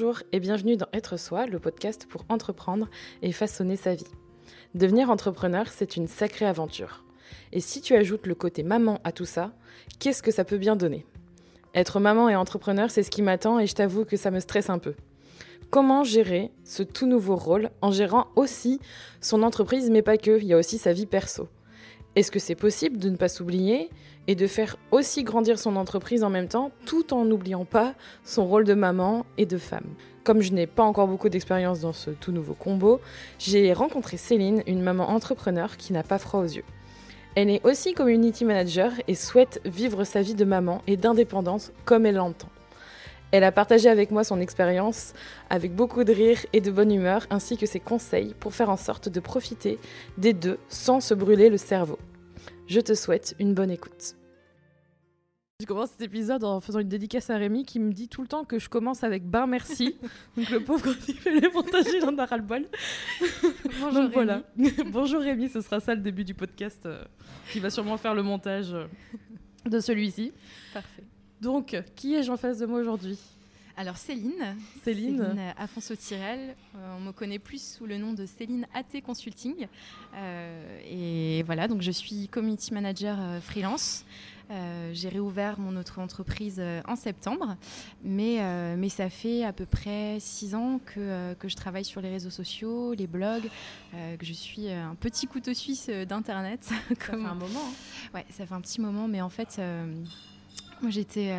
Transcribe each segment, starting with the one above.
Bonjour et bienvenue dans Être Soi, le podcast pour entreprendre et façonner sa vie. Devenir entrepreneur, c'est une sacrée aventure. Et si tu ajoutes le côté maman à tout ça, qu'est-ce que ça peut bien donner? Être maman et entrepreneur, c'est ce qui m'attend et je t'avoue que ça me stresse un peu. Comment gérer ce tout nouveau rôle en gérant aussi son entreprise, mais pas que, il y a aussi sa vie perso? Est-ce que c'est possible de ne pas s'oublier? Et de faire aussi grandir son entreprise en même temps, tout en n'oubliant pas son rôle de maman et de femme. Comme je n'ai pas encore beaucoup d'expérience dans ce tout nouveau combo, j'ai rencontré Céline, une maman entrepreneur qui n'a pas froid aux yeux. Elle est aussi community manager et souhaite vivre sa vie de maman et d'indépendance comme elle l'entend. Elle a partagé avec moi son expérience avec beaucoup de rire et de bonne humeur ainsi que ses conseils pour faire en sorte de profiter des deux sans se brûler le cerveau. Je te souhaite une bonne écoute. Je commence cet épisode en faisant une dédicace à Rémi qui me dit tout le temps que je commence avec ben merci. Donc le pauvre quand il fait les montages, il en a ras le bol. Bonjour Donc Rémi. voilà. Bonjour Rémi, ce sera ça le début du podcast euh, qui va sûrement faire le montage euh, de celui-ci. Parfait. Donc, qui ai-je en face de moi aujourd'hui? Alors Céline, Céline. euh, Afonso-Tirel, euh, on me connaît plus sous le nom de Céline AT Consulting. Et voilà, donc je suis community manager freelance. Euh, J'ai réouvert mon autre entreprise euh, en septembre, mais, euh, mais ça fait à peu près six ans que, que je travaille sur les réseaux sociaux, les blogs, euh, que je suis un petit couteau suisse d'Internet. Ça fait un moment. hein. Ouais, ça fait un petit moment, mais en fait, moi j'étais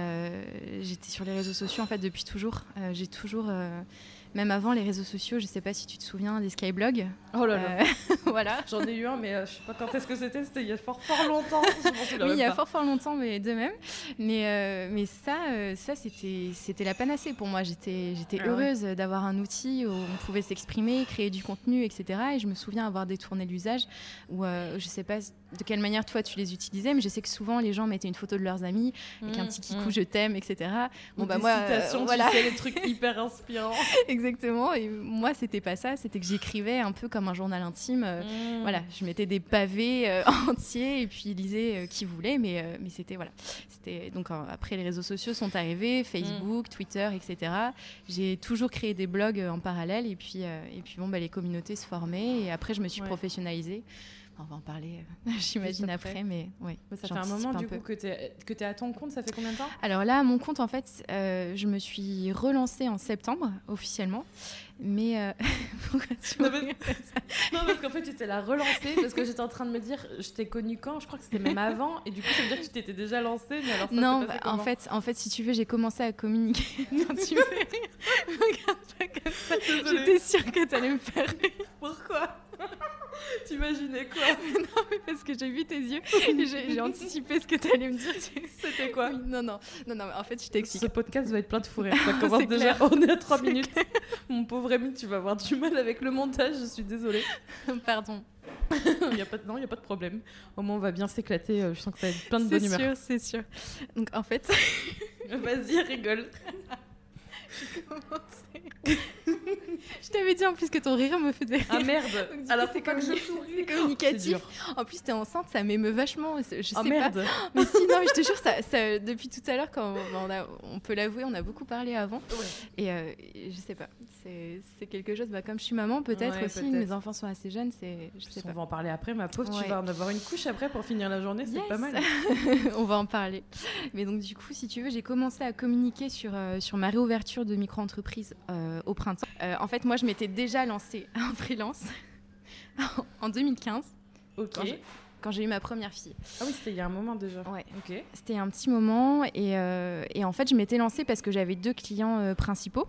j'étais sur les réseaux sociaux en fait depuis toujours. J'ai toujours, même avant les réseaux sociaux, je sais pas si tu te souviens des skyblogs. Oh là là. Euh, voilà. J'en ai eu un, mais euh, je sais pas quand est-ce que c'était. C'était il y a fort fort longtemps. Oui, il y a pas. fort fort longtemps, mais de même. Mais, euh, mais ça, euh, ça c'était c'était la panacée pour moi. J'étais j'étais Ah ouais. heureuse d'avoir un outil où on pouvait s'exprimer, créer du contenu, etc. Et je me souviens avoir détourné l'usage où je sais pas de quelle manière toi tu les utilisais, mais je sais que souvent les gens mettaient une photo de leurs amis avec un Mmh, petit kikou mmh. je t'aime, etc. Ou Bon bah des moi, euh, citations, voilà. tu sais, les trucs hyper inspirants. Exactement. Et moi, c'était pas ça. C'était que j'écrivais un peu comme un journal intime. Euh, Mmh. Voilà, je mettais des pavés euh, entiers et puis lisais euh, qui voulait. Mais, euh, mais c'était voilà. C'était donc euh, après les réseaux sociaux sont arrivés, Facebook, Twitter, etc. J'ai toujours créé des blogs euh, en parallèle et puis euh, et puis bon bah les communautés se formaient et après je me suis Ouais. professionnalisée. On va en parler, euh, j'imagine après. après, mais oui. Mais ça fait un moment du coup que tu es, que es à ton compte, ça fait combien de temps? Alors là, mon compte, en fait, euh, je me suis relancée en septembre officiellement, mais euh, pourquoi tu Non, ça? Non, parce qu'en fait, tu t'es la relancée parce que j'étais en train de me dire, je t'ai connue quand? Je crois que c'était même avant. Et du coup, ça veut dire que tu t'étais déjà lancée. Mais alors, ça Non, bah, en fait, en fait, si tu veux, j'ai commencé à communiquer. non, tu me fais rire? Regarde pas comme ça. J'étais sûre que t'allais me faire rire. Pourquoi? T'imaginais quoi? Non, mais parce que j'ai vu tes yeux et j'ai j'ai anticipé ce que t'allais me dire. tu- C'était quoi? Oui, non, non, non, non, mais en fait, je Ce t'explique. podcast va être plein de fou rire. Ça commence C'est déjà. clair. On est à 3 C'est minutes. Mon pauvre ami, tu vas avoir du mal avec le montage. Je suis désolée. Pardon. Il y a pas de... Non, il n'y a pas de problème. Au moins, on va bien s'éclater. Euh, Je sens que ça va être plein de C'est bonne humeur. sûr, c'est sûr. Donc, en fait, Vas-y, rigole. je t'avais dit en plus que ton rire me faisait rire. Ah merde Donc, Alors, pas que je souris. c'est communicatif. C'est dur. En plus, t'es enceinte, ça m'émeut vachement. Je sais Ah pas. merde Mais si, non, mais je te jure, ça, ça- depuis tout à l'heure, quand on, a- on peut l'avouer, on a beaucoup parlé avant. Et, euh, je sais pas, c'est c'est quelque chose, bah, comme je suis maman, peut-être Ouais, aussi, mes enfants sont assez jeunes, c'est. Je sais On pas. va en parler après, ma pauvre. Ouais. Tu vas en avoir une couche après pour finir la journée, c'est Yes. pas mal. on va en parler. Mais donc, du coup, si tu veux, j'ai commencé à communiquer sur, euh, sur ma réouverture de micro-entreprise euh, au printemps. Euh, en fait, moi, je m'étais déjà lancée en freelance en 2015, Ok. Quand j'ai- eu ma première fille. Ah oui, c'était il y a un moment déjà. Ouais. Ok. C'était un petit moment et, euh, et en fait je m'étais lancée parce que j'avais deux clients euh, principaux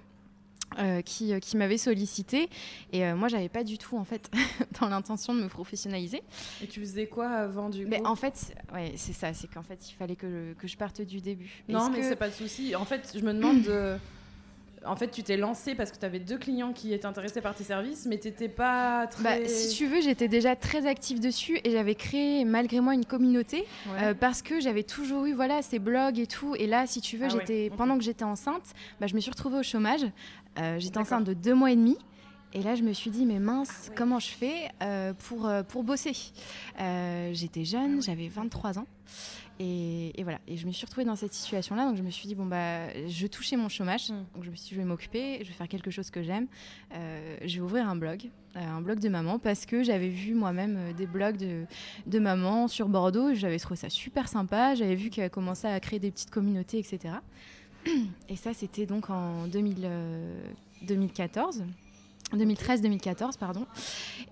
euh, qui, euh, qui m'avaient sollicité et euh, moi j'avais pas du tout en fait dans l'intention de me professionnaliser. Et tu faisais quoi avant du coup Mais en fait ouais c'est ça c'est qu'en fait il fallait que, je- que je parte du début. Non, mais que- c'est pas de souci. En fait, je me demande de. En fait, tu t'es lancé parce que tu avais deux clients qui étaient intéressés par tes services, mais t'étais pas très. Bah, si tu veux, j'étais déjà très active dessus et j'avais créé malgré moi une communauté Ouais. euh, parce que j'avais toujours eu voilà ces blogs et tout. Et là, si tu veux, Ah j'étais pendant que j'étais enceinte, bah, je me suis retrouvée au chômage. Euh, j'étais enceinte de deux mois et demi Et là, je me suis dit, mais mince, comment je fais pour, pour bosser? J'étais jeune, j'avais 23 ans. Et, voilà. Et je me suis retrouvée dans cette situation-là. Donc je me suis dit, bon, bah, je touchais mon chômage. Mm. Donc je me suis dit, je vais m'occuper, je vais faire quelque chose que j'aime. Euh, je vais ouvrir un blog, euh, un blog de maman, parce que j'avais vu moi-même euh, des blogs de, de maman sur Bordeaux. J'avais trouvé ça super sympa. J'avais vu qu'elle commençait à créer des petites communautés, etc. Et ça, c'était donc en 2014. 2013-2014, pardon.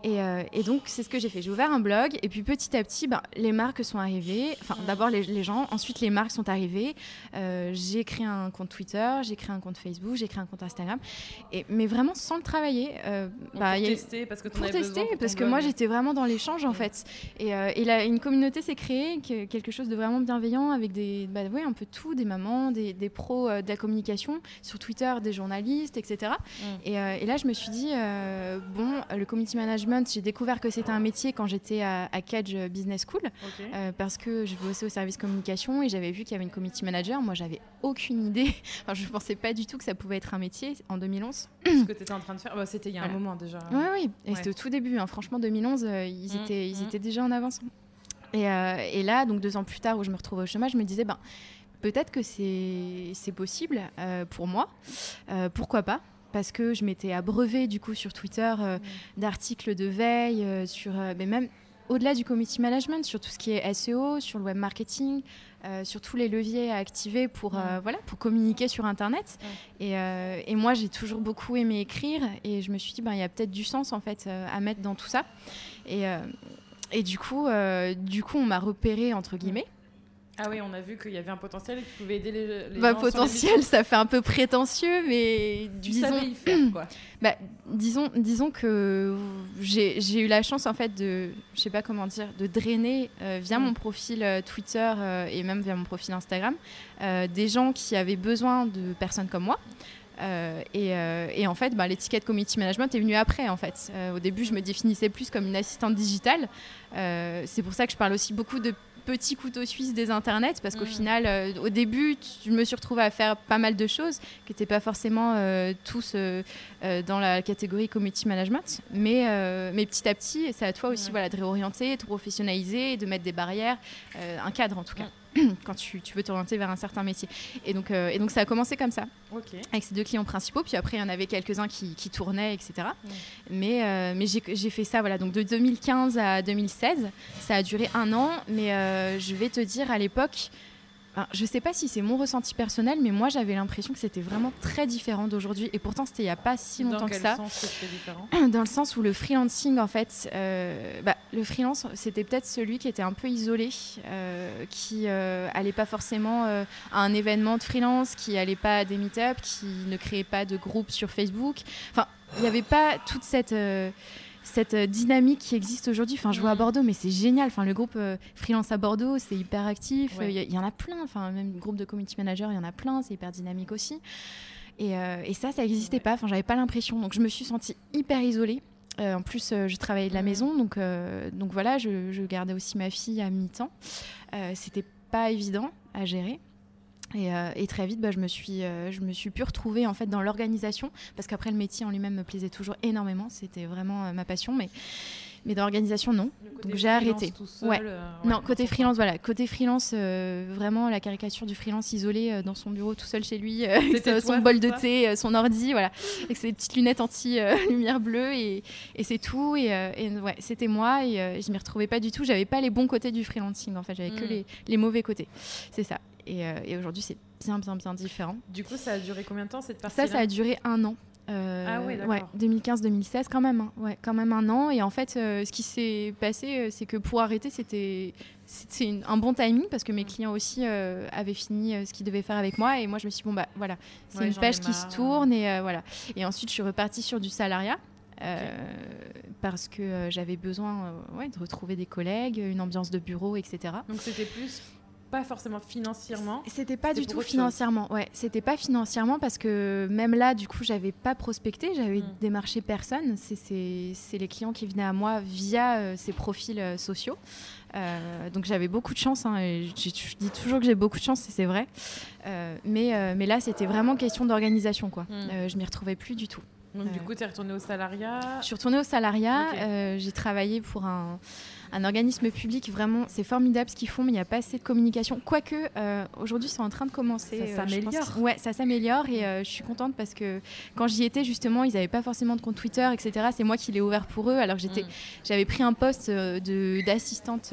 Euh, et, donc, c'est ce que j'ai fait. J'ai ouvert un blog et puis petit à petit, ben, les marques sont arrivées. Enfin, d'abord les, gens, ensuite les marques sont arrivées. Euh, j'ai créé un compte Twitter, j'ai créé un compte Facebook, j'ai créé un compte Instagram. Et, mais vraiment sans le travailler. Euh, bah, pour tester, parce que, pour tester, parce que moi j'étais vraiment dans l'échange en fait. Et, et là, une communauté s'est créée, quelque chose de vraiment bienveillant avec des, bah, ouais, un peu tout, des mamans, des, des pros de la communication, sur Twitter, des journalistes, etc. Et, et là, je me suis dit, euh, bon, le community management, j'ai découvert que c'était un métier quand j'étais à, à, Cage Business School, euh, parce que je bossais au service communication et j'avais vu qu'il y avait une community manager. Moi, j'avais aucune idée. enfin, je ne pensais pas du tout que ça pouvait être un métier en 2011. Ce que tu étais en train de faire, bah, c'était il y a un moment déjà. Oui, oui, et c'était au tout début. Hein. Franchement, 2011, euh, ils, mmh, étaient, ils mmh. étaient déjà en avance. Et, et, là, donc deux ans plus tard, où je me retrouvais au chômage, je me disais, ben, peut-être que c'est possible pour moi. pourquoi pas? Parce que je m'étais abreuvée du coup sur Twitter euh, d'articles de veille, euh, sur, euh, mais même au-delà du community management, sur tout ce qui est SEO, sur le web marketing, sur tous les leviers à activer pour, voilà, pour communiquer sur Internet. Et, et, moi, j'ai toujours beaucoup aimé écrire et je me suis dit, ben, il y a peut-être du sens en fait à mettre dans tout ça. Et, et du, coup, du coup, on m'a repéré entre guillemets. Ah oui, on a vu qu'il y avait un potentiel et que tu pouvais aider les, les bah, potentiel, ça fait un peu prétentieux, mais tu disons, savais y faire quoi. bah, disons, disons que j'ai eu la chance en fait de, je sais pas comment dire, de drainer euh, via mm. mon profil euh, Twitter euh, et même via mon profil Instagram des gens qui avaient besoin de personnes comme moi. Et, et, en fait, bah, l'étiquette community management est venue après. En fait, au début, je me définissais plus comme une assistante digitale. c'est pour ça que je parle aussi beaucoup de petit couteau suisse des internets parce qu'au mm. final, euh, au début, je me suis retrouvée à faire pas mal de choses qui n'étaient pas forcément euh, tous euh, dans la catégorie community management. Mais, mais petit à petit, c'est à toi aussi voilà, de réorienter, de professionnaliser, de mettre des barrières, un cadre en tout cas. quand tu, veux t'orienter vers un certain métier. Et donc, euh, et donc ça a commencé comme ça, avec ces deux clients principaux. Puis après, il y en avait quelques-uns qui, tournaient, etc. Mais, euh, mais j'ai fait ça voilà, donc de 2015 à 2016. Ça a duré un an, mais euh, je vais te dire, à l'époque, je ne sais pas si c'est mon ressenti personnel, mais moi j'avais l'impression que c'était vraiment très différent d'aujourd'hui. Et pourtant, c'était il n'y a pas si longtemps que ça. différent? Dans le sens où le freelancing, en fait, euh, bah, le freelance, c'était peut-être celui qui était un peu isolé, euh, qui n'allait euh, pas forcément à un événement de freelance, qui n'allait pas à des meet-up, qui ne créait pas de groupe sur Facebook. Enfin, il n'y avait pas toute cette cette euh, dynamique qui existe aujourd'hui. Enfin, je vois à mm. Bordeaux, mais c'est génial. Enfin, le groupe euh, freelance à Bordeaux, c'est hyper actif. Il y, en a plein. Enfin, même le groupe de community manager, il y en a plein. C'est hyper dynamique aussi. Et, euh, ça, ça n'existait pas. Enfin, j'avais pas l'impression. Donc, je me suis sentie hyper isolée. en plus, je travaillais de la maison, donc, donc voilà, je, je, gardais aussi ma fille à mi-temps. C'était pas évident à gérer. Euh, et, très vite, bah, je, me suis, euh, je me suis pu retrouver en fait dans l'organisation, parce qu'après le métier en lui-même me plaisait toujours énormément, c'était vraiment euh, ma passion, mais, mais dans l'organisation, non. Donc j'ai arrêté. ouais. non, côté freelance, voilà. Côté freelance, vraiment la caricature du freelance isolé dans son bureau tout seul chez lui, avec son bol de thé, son ordi, voilà, avec ses petites lunettes anti-lumière bleue, et, et c'est tout. Et, ouais, c'était moi, et je m'y retrouvais pas du tout. J'avais pas les bons côtés du freelancing, en fait, j'avais que mm. les, les mauvais côtés. C'est ça. Euh, et, aujourd'hui, c'est bien, bien, bien différent. Du coup, ça a duré combien de temps cette partie Ça, ça a duré un an. Euh, ah oui, ouais, 2015-2016 quand même, hein. ouais, quand même un an. Et en fait, euh, ce qui s'est passé, c'est que pour arrêter, c'était un bon timing parce que mes clients aussi avaient fini ce qu'ils devaient faire avec moi et moi je me suis dit bon bah voilà c'est une pêche qui se tourne et voilà et ensuite je suis repartie sur du salariat parce que j'avais besoin ouais, de retrouver des collègues une ambiance de bureau etc donc c'était plus pas forcément financièrement. C'était pas du tout financièrement. Ouais, c'était pas financièrement parce que même là, du coup, j'avais pas prospecté, j'avais hmm. démarché personne. C'est les clients qui venaient à moi via euh, ces profils euh, sociaux. Euh, donc j'avais beaucoup de chance. Hein, je, dis toujours que j'ai beaucoup de chance, et c'est vrai. mais, mais là, c'était vraiment question d'organisation, quoi. Hmm. je m'y retrouvais plus du tout. Donc, du coup, tu es retournée au salariat? Je suis retournée au salariat. j'ai travaillé pour un, un organisme public, vraiment, c'est formidable ce qu'ils font, mais il n'y a pas assez de communication. Quoique, euh, aujourd'hui, c'est en train de commencer. Ça euh, s'améliore. ouais, ça s'améliore et euh, je suis contente parce que quand j'y étais, justement, ils n'avaient pas forcément de compte Twitter, etc. C'est moi qui l'ai ouvert pour eux. Alors j'étais, mm. j'avais pris un poste d'assistante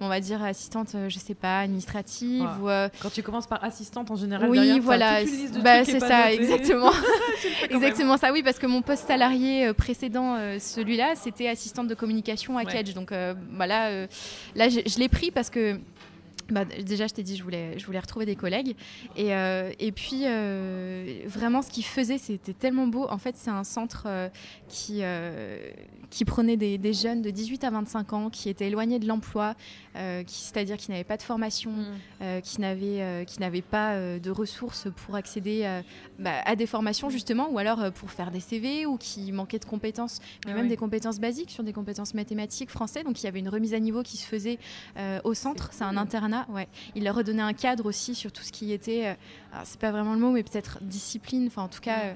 on va dire assistante, je sais pas, administrative. Ou, Quand tu commences par assistante en général, oui, voilà, bah, c'est ça, exactement, exactement ça. Oui, parce que mon poste salarié précédent, celui-là, c'était assistante de communication à Kedge. Donc voilà, euh, là, je l'ai pris parce que bah, déjà, je t'ai dit, je voulais, je voulais retrouver des collègues. Et, euh, et puis, euh, vraiment, ce qu'ils faisaient, c'était tellement beau. En fait, c'est un centre euh, qui, qui prenait des, des, jeunes de 18 à 25 ans qui étaient éloignés de l'emploi, c'est-à-dire qui n'avaient pas de formation, mm. qui n'avaient qui n'avaient pas de ressources pour accéder bah, à des formations, justement, ou alors pour faire des CV, ou qui manquaient de compétences, mais ah même des compétences basiques sur des compétences mathématiques, français. Donc, il y avait une remise à niveau qui se faisait au centre. C'est un internat ouais. Il leur redonnait un cadre aussi sur tout ce qui était, euh, c'est pas vraiment le mot, mais peut-être discipline, enfin en tout cas, euh,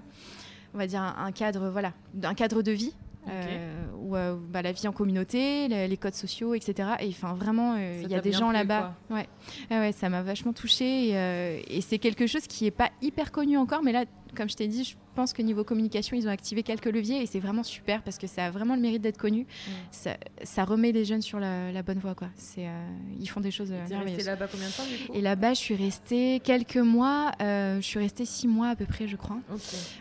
on va dire un, cadre, voilà, un cadre de vie. Euh, ou bah, la vie en communauté, les, codes sociaux, etc. Et enfin vraiment, il y a des gens là-bas. Ouais. ouais, ça m'a vachement touchée et, et c'est quelque chose qui n'est pas hyper connu encore, mais là, comme je t'ai dit, je pense que niveau communication, ils ont activé quelques leviers et c'est vraiment super parce que ça a vraiment le mérite d'être connu. Mm. Ça, remet les jeunes sur la, bonne voie. Quoi. Euh, ils font des choses euh, merveilleuses. là-bas combien de temps du coup? Et là-bas, je suis restée quelques mois. Euh, je suis restée six mois à peu près, je crois.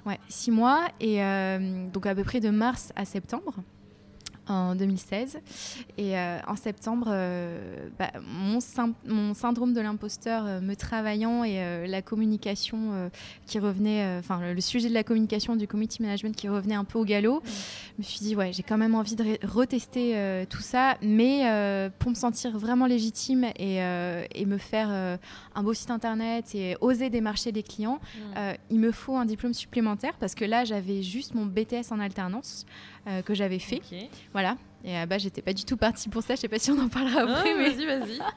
Ouais, six mois. Et donc à peu près de mars à septembre en 2016. Et euh, en septembre, euh, bah, mon, mon, syndrome de l'imposteur euh, me travaillant et la communication qui revenait, enfin le, sujet de la communication du community management qui revenait un peu au galop, je me suis dit, ouais, j'ai quand même envie de retester tout ça, mais pour me sentir vraiment légitime et, et me faire un beau site internet et oser démarcher les clients, il me faut un diplôme supplémentaire parce que là, j'avais juste mon BTS en alternance. Euh, que j'avais fait. Voilà. Et à bas, j'étais pas du tout partie pour ça. Je sais pas si on en parlera ah, après. mais... Vas-y, vas-y.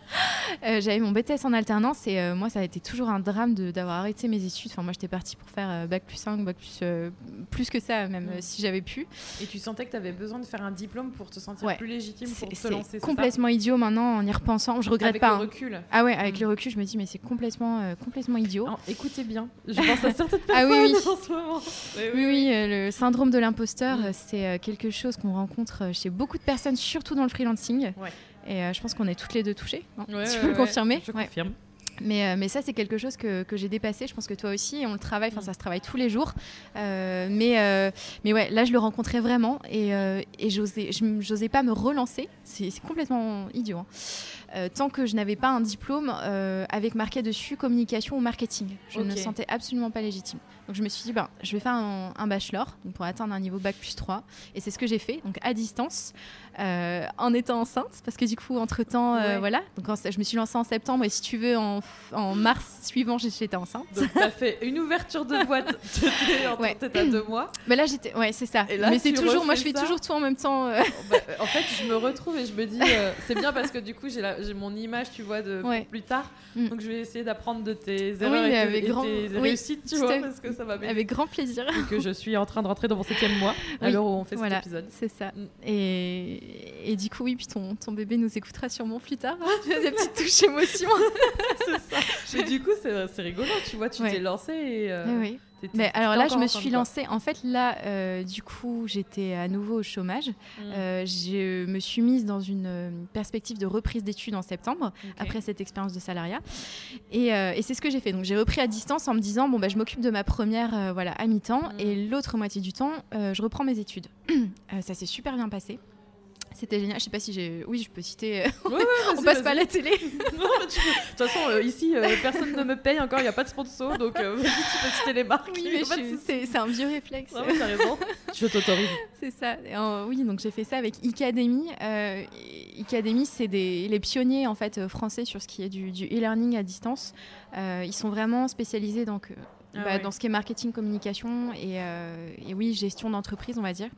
Euh, j'avais mon BTS en alternance et euh, moi, ça a été toujours un drame d'avoir arrêté mes études. Enfin, moi, j'étais partie pour faire bac plus 5, bac plus, plus que ça, même mm. si j'avais pu. Et tu sentais que tu avais besoin de faire un diplôme pour te sentir plus légitime pour te lancer C'est complètement idiot maintenant en y repensant. Je regrette avec pas. Avec le recul. Ah ouais, avec mm. le recul, je me dis, mais c'est complètement, complètement idiot. écoutez bien. Je pense à certaines personnes ah oui, oui. en ce moment. Oui, oui, le syndrome de l'imposteur, mm. c'est quelque chose qu'on rencontre chez beaucoup de personnes, surtout dans le freelancing. Et euh, je pense qu'on est toutes les deux touchées. Hein, tu peux le confirmer Je confirme. Mais, euh, mais, ça, c'est quelque chose que, que j'ai dépassé. Je pense que toi aussi, et on le travaille, enfin, mm. ça se travaille tous les jours. Euh, mais, mais ouais, là, je le rencontrais vraiment et, et j'osais pas me relancer. C'est complètement idiot. Hein. Tant que je n'avais pas un diplôme avec marqué dessus communication ou marketing. Je ne me sentais absolument pas légitime. Donc je me suis dit, ben, je vais faire un, bachelor pour atteindre un niveau bac plus 3. Et c'est ce que j'ai fait, donc à distance, euh, en étant enceinte, parce que du coup, entre-temps, voilà. Donc je me suis lancée en septembre et si tu veux, en, mars suivant, j'étais enceinte. Donc tu as fait une ouverture de boîte, tu ouais. à deux mois. Mais là, j'étais, ouais, c'est ça. Mais c'est toujours, moi je fais toujours tout en même temps. Bah, en fait, je me retrouve et je me dis, c'est bien parce que du coup, j'ai mon image, tu vois, de plus tard. Mm. Donc je vais essayer d'apprendre de tes erreurs et, avec grand... tes réussites, tu vois, parce que ça va bien. Avec grand plaisir. Et que je suis en train de rentrer dans mon septième mois, à l'heure où on fait cet épisode. C'est ça. Mm. Et... et, du coup, oui, puis ton, ton bébé nous écoutera sûrement plus tard. tu as des petites touches émotions. c'est ça. Mais du coup, c'est rigolo, tu vois, tu t'es lancé et. Euh, oui. Mais alors là, je me suis lancée. En fait, là, euh, du coup, j'étais à nouveau au chômage. Mm. Euh, je me suis mise dans une euh, perspective de reprise d'études en septembre, après cette expérience de salariat. Et, et c'est ce que j'ai fait. Donc, j'ai repris à distance en me disant bon, bah, je m'occupe de ma première voilà, à mi-temps. Mm. Et l'autre moitié du temps, je reprends mes études. ça s'est super bien passé. C'était génial. Je sais pas si j'ai. Oui, je peux citer. on passe pas à la télé. De toute façon, euh, ici, euh, personne ne me paye encore. Il n'y a pas de sponsor, donc euh, tu peux citer les marques. Oui, mais c'est un vieux réflexe. Non, t'as raison. je t'autorise. C'est ça. oui, donc j'ai fait ça avec Icademy. Icademy, c'est les pionniers en fait français sur ce qui est du e-learning à distance. ils sont vraiment spécialisés donc. Ah bah, dans ce qui est marketing, communication et, et oui, gestion d'entreprise, on va dire.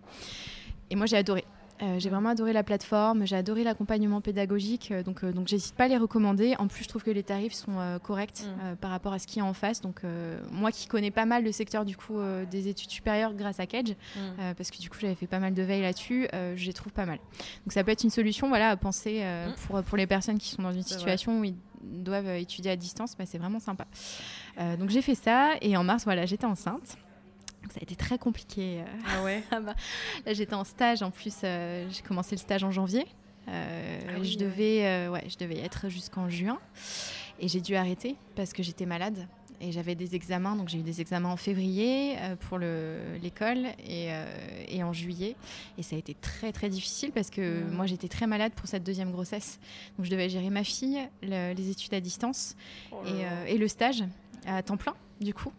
Et moi, j'ai adoré. Euh, j'ai vraiment adoré la plateforme, j'ai adoré l'accompagnement pédagogique, euh, donc, euh, donc j'hésite pas à les recommander. En plus, je trouve que les tarifs sont corrects mm. par rapport à ce qu'il y a en face. Donc, moi qui connais pas mal le secteur du coup des études supérieures grâce à Kedge, mm. parce que du coup j'avais fait pas mal de veille là-dessus, je les trouve pas mal. Donc, ça peut être une solution, voilà, à penser mm. pour, pour les personnes qui sont dans une situation où ils doivent étudier à distance, bah, c'est vraiment sympa. donc, j'ai fait ça et en mars, voilà, j'étais enceinte ça a été très compliqué. Euh. Ah ouais Là, j'étais en stage. En plus, euh, j'ai commencé le stage en janvier. Euh, ah je, devais, ouais. je devais être jusqu'en juin. Et j'ai dû arrêter parce que j'étais malade. Et j'avais des examens. Donc, j'ai eu des examens en février pour l'école et, et, en juillet. Et ça a été très, très difficile parce que mmh. moi, j'étais très malade pour cette deuxième grossesse. Donc, je devais gérer ma fille, les études à distance oh et, et le stage à temps plein, du coup.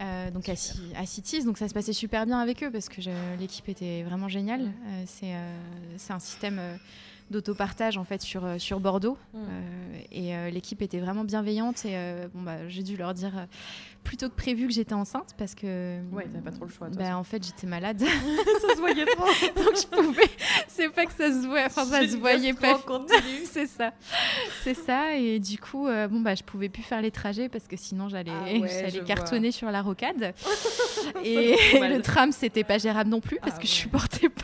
Euh, donc à, à, Cities. Donc ça se passait super bien avec eux parce que l'équipe était vraiment géniale. Euh, euh, c'est un système d'autopartage en fait sur, sur Bordeaux et l'équipe était vraiment bienveillante et bon bah j'ai dû leur dire plutôt que prévu que j'étais enceinte parce que. Ouais, t'avais pas trop le choix. Bah, en fait, j'étais malade. ça se voyait trop. Donc je pouvais. C'est pas que ça se voyait. Enfin, ça se voyait pas. c'est ça. C'est ça. Et du coup, euh, bon, bah, je pouvais plus faire les trajets parce que sinon, j'allais ah cartonner sur la rocade. et le tram, c'était pas gérable non plus parce ah que je supportais pas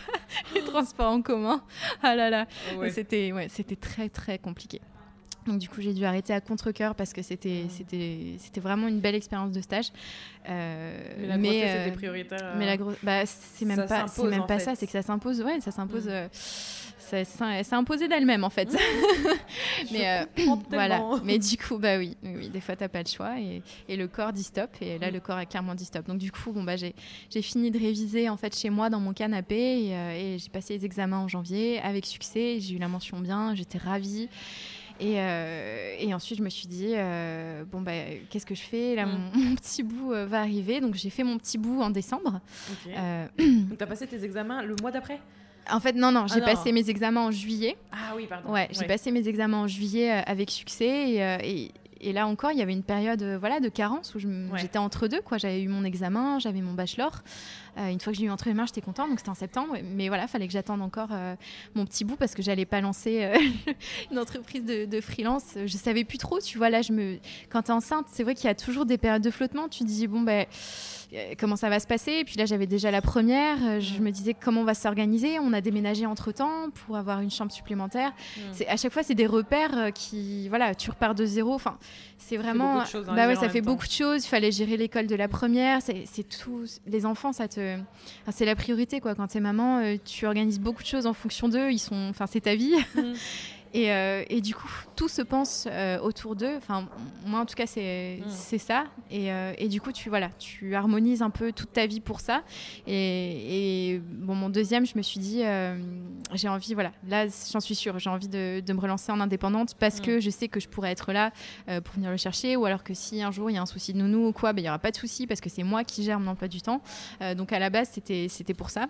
les transports en commun. Ah là là. C'était ouais, très, très compliqué. Donc du coup, j'ai dû arrêter à contre-coeur parce que c'était mmh. c'était c'était vraiment une belle expérience de stage. Euh, mais la mais, grossesse était euh, prioritaire. Mais la bah, c'est même pas c'est même pas ça, c'est que ça s'impose. Ouais, ça s'impose. Mmh. Euh, imposé d'elle-même en fait. mais voilà. Mais du coup, bah oui, oui, des fois t'as pas le choix et, et, le corps dit stop et là mmh. le corps a clairement dit stop. Donc du coup, bon bah j'ai fini de réviser en fait chez moi dans mon canapé et, et j'ai passé les examens en janvier avec succès. J'ai eu la mention bien, j'étais ravie. Euh, et, ensuite, je me suis dit, euh, bon, bah, qu'est-ce que je fais Là, mm. mon, petit bout euh, va arriver. Donc, j'ai fait mon petit bout en décembre. donc, tu as passé tes examens le mois d'après? En fait, non, non, j'ai ah passé mes examens en juillet. Ah oui, pardon. Ouais, j'ai passé mes examens en juillet avec succès. Et, et, là encore, il y avait une période voilà, de carence où j'étais entre deux. quoi. J'avais eu mon examen, j'avais mon bachelor. Euh, une fois que j'ai eu entre les mains, j'étais contente, donc c'était en septembre. Mais voilà, fallait que j'attende encore euh, mon petit bout parce que j'allais pas lancer euh, une entreprise de, freelance. Je savais plus trop, tu vois. Là, je me, quand t'es enceinte, c'est vrai qu'il y a toujours des périodes de flottement. Tu dis bon ben comment ça va se passer Et puis là, j'avais déjà la première. Je me disais comment on va s'organiser. On a déménagé entre temps pour avoir une chambre supplémentaire. C'est à chaque fois, c'est des repères qui, voilà, tu repars de zéro. Enfin, c'est vraiment. Ça hein, bah ouais, ça fait beaucoup de choses. Il fallait gérer l'école de la première. C'est tout. Les enfants, ça te c'est la priorité quoi. Quand t'es maman, euh, tu organises beaucoup de choses en fonction d'eux. Ils sont, enfin, c'est ta vie. Euh, et, du coup, tout se pense euh, autour d'eux. Enfin, moi, en tout cas, c'est mm. ça. Euh, et, du coup, tu, voilà, tu harmonises un peu toute ta vie pour ça. Et, bon, mon deuxième, je me suis dit, j'ai envie, voilà, là, j'en suis sûre, j'ai envie de, me relancer en indépendante parce mm. que je sais que je pourrais être là pour venir le chercher. Ou alors que si un jour il y a un souci de nounou ou quoi, ben, il y n'y aura pas de souci parce que c'est moi qui gère mon emploi du temps. donc, à la base, c'était pour ça.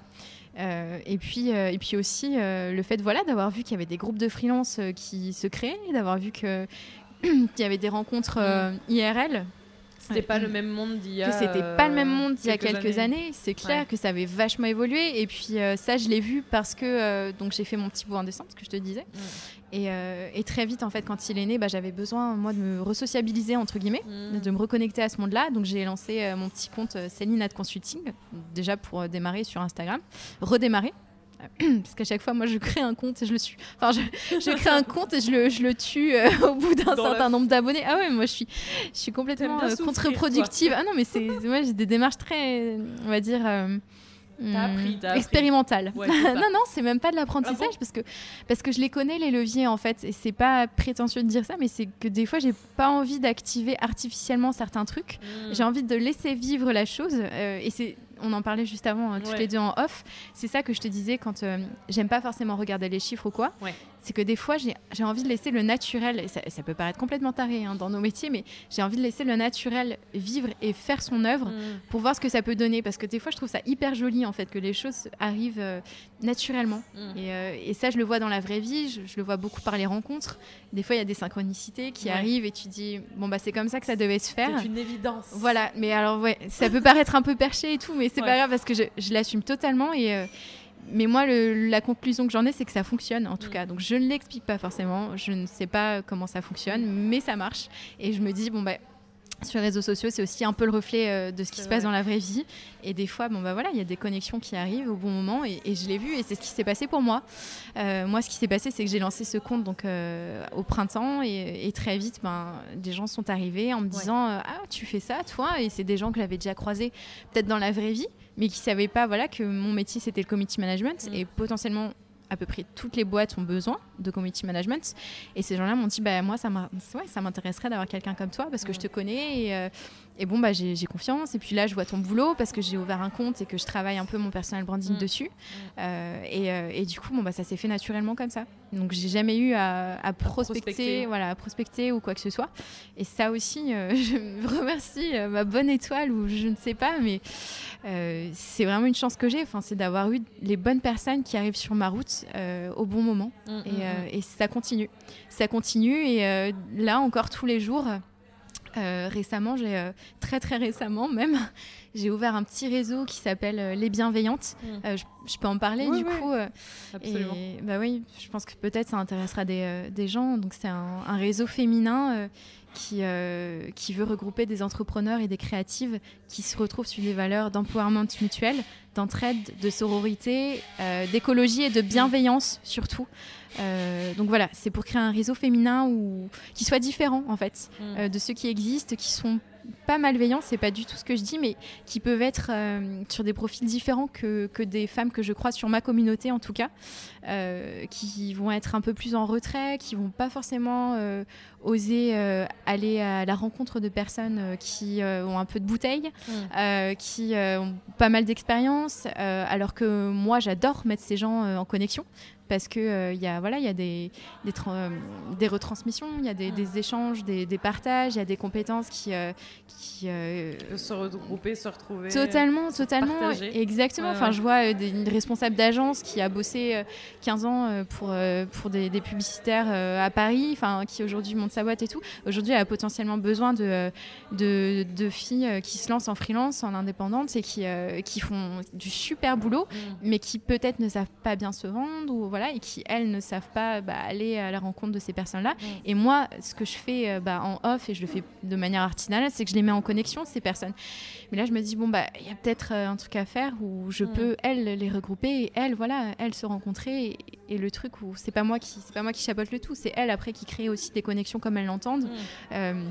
Euh, et, puis, euh, et puis aussi euh, le fait voilà, d'avoir vu qu'il y avait des groupes de freelance qui se créaient, d'avoir vu qu'il y avait des rencontres IRL c'était pas le même monde d'il y a. Que c'était pas le même monde d'il y a quelques années. C'est clair que ça avait vachement évolué. Et puis ça, je l'ai vu parce que donc j'ai fait mon petit bout en décembre, ce que je te disais. Euh, et, très vite, en fait, quand il est né, bah, j'avais besoin, moi, de me resociabiliser, entre guillemets, mm. de me reconnecter à ce monde-là. Donc, j'ai lancé euh, mon petit compte euh, Céline Ad Consulting, déjà pour démarrer sur Instagram, redémarrer. Parce qu'à chaque fois, moi, je crée un compte et je le suis. Enfin, je, crée un compte et je le, je le tue au bout d'un certain nombre d'abonnés. Ah ouais, moi, je suis, je suis complètement contre-productive. Ah non, mais c'est, moi, j'ai des démarches très, on va dire Hmm. expérimental. non, non, c'est même pas de l'apprentissage ah parce que parce que je les connais les leviers en fait. Et c'est pas prétentieux de dire ça, mais c'est que des fois j'ai pas envie d'activer artificiellement certains trucs. Hmm. J'ai envie de laisser vivre la chose. Euh, et c'est on en parlait juste avant, hein, toutes les deux en off. C'est ça que je te disais quand euh, j'aime pas forcément regarder les chiffres ou quoi. C'est que des fois, j'ai envie de laisser le naturel, et ça, peut paraître complètement taré hein, dans nos métiers, mais j'ai envie de laisser le naturel vivre et faire son œuvre mm. pour voir ce que ça peut donner. Parce que des fois, je trouve ça hyper joli, en fait, que les choses arrivent euh, naturellement. Mm. Euh, et, ça, je le vois dans la vraie vie, je, le vois beaucoup par les rencontres. Des fois, il y a des synchronicités qui arrivent et tu dis, bon, bah, c'est comme ça que ça devait se faire. C'est une évidence. Voilà, mais alors, ouais, ça peut paraître un peu perché et tout, mais c'est pas grave parce que je, l'assume totalement et, euh, mais moi, la conclusion que j'en ai, c'est que ça fonctionne en tout mm. cas. Donc je ne l'explique pas forcément, je ne sais pas comment ça fonctionne, mais ça marche. Et je me dis, bon, bah, sur les réseaux sociaux, c'est aussi un peu le reflet euh, de ce qui se passe dans la vraie vie. Et des fois, bon bah voilà, il y a des connexions qui arrivent au bon moment et, je l'ai vu et c'est ce qui s'est passé pour moi. Euh, moi, ce qui s'est passé, c'est que j'ai lancé ce compte donc euh, au printemps et, très vite, ben des gens sont arrivés en me disant ah tu fais ça toi? Et c'est des gens que j'avais déjà croisés peut-être dans la vraie vie, mais qui savaient pas voilà que mon métier c'était le committee management mm. et potentiellement à peu près toutes les boîtes ont besoin de community management. Et ces gens-là m'ont dit, bah, moi, ça m'intéresserait d'avoir quelqu'un comme toi parce que je te connais et, euh, et bon, bah, j'ai confiance. Et puis là, je vois ton boulot parce que j'ai ouvert un compte et que je travaille un peu mon personal branding mm. dessus. Mm. Euh, et, euh, et, du coup, bon, bah, ça s'est fait naturellement comme ça. Donc, j'ai jamais eu à, prospecter, voilà, à prospecter ou quoi que ce soit. Et ça aussi, euh, je remercie ma bonne étoile ou je ne sais pas, mais c'est vraiment une chance que j'ai. Enfin, c'est d'avoir eu les bonnes personnes qui arrivent sur ma route au bon moment. Mm, et, et, ça continue. Ça continue. Et là, encore tous les jours, euh, récemment, j'ai euh, très très récemment même, j'ai ouvert un petit réseau qui s'appelle euh, Les Bienveillantes. Mm. Je, peux en parler du coup. Absolument. bah oui, je pense que peut-être ça intéressera des, des gens. Donc c'est un, un, réseau féminin qui, qui veut regrouper des entrepreneurs et des créatives qui se retrouvent sur des valeurs d'empowerment mutuel, d'entraide, de sororité, d'écologie et de bienveillance surtout. Euh, donc voilà, c'est pour créer un réseau féminin où, qui soit différent en fait mm. euh, de ceux qui existent, qui sont pas malveillants, c'est pas du tout ce que je dis, mais qui peuvent être euh, sur des profils différents que, que, des femmes que je crois sur ma communauté en tout cas, qui vont être un peu plus en retrait, qui vont pas forcément oser aller à la rencontre de personnes qui ont un peu de bouteille, mm. qui ont pas mal d'expérience, alors que moi j'adore mettre ces gens en connexion. Parce que euh, il y a voilà il y a des des, euh, des retransmissions il y a des, des échanges des, des, partages il y a des compétences qui euh, qui se regrouper se retrouver totalement totalement exactement. Enfin je vois des, une responsable d'agence qui a bossé 15 ans pour pour des, publicitaires à Paris enfin qui aujourd'hui monte sa boîte et tout aujourd'hui elle a potentiellement besoin de de, de filles qui se lancent en freelance en indépendante et qui qui font du super boulot mm. mais qui peut-être ne savent pas bien se vendre ou voilà et qui elles ne savent pas bah, aller à la rencontre de ces personnes-là. Mm. Et moi, ce que je fais euh, bah, en off et je le fais de manière artisanale, c'est que je les mets en connexion ces personnes. Mais là, je me dis bon bah il y a peut-être euh, un truc à faire où je mm. peux elles les regrouper et elles voilà elles se rencontrer et, le truc où c'est pas moi qui c'est pas moi qui chapote le tout, c'est elles après qui créent aussi des connexions comme elles l'entendent. Mm. Euh,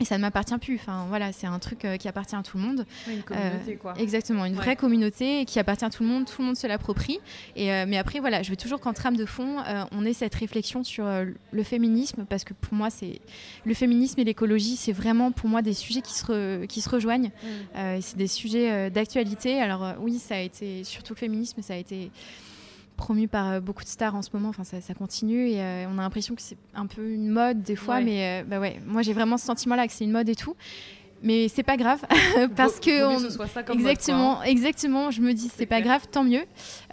et ça ne m'appartient plus. Enfin, voilà, c'est un truc euh, qui appartient à tout le monde. Une communauté, quoi. Exactement, une vraie communauté qui appartient à tout le monde. Tout le monde se l'approprie. Et euh, mais après, voilà, je veux toujours qu'en trame de fond, euh, on ait cette réflexion sur le féminisme, parce que pour moi, c'est le féminisme et l'écologie, c'est vraiment pour moi des sujets qui se qui se rejoignent. Mm. c'est des sujets d'actualité. Alors oui, ça a été surtout le féminisme, ça a été promu par euh, beaucoup de stars en ce moment. Enfin, ça, continue et euh, on a l'impression que c'est un peu une mode des fois, mais euh, bah ouais, moi j'ai vraiment ce sentiment-là que c'est une mode et tout mais c'est pas grave parce que exactement exactement je me dis c'est pas grave tant mieux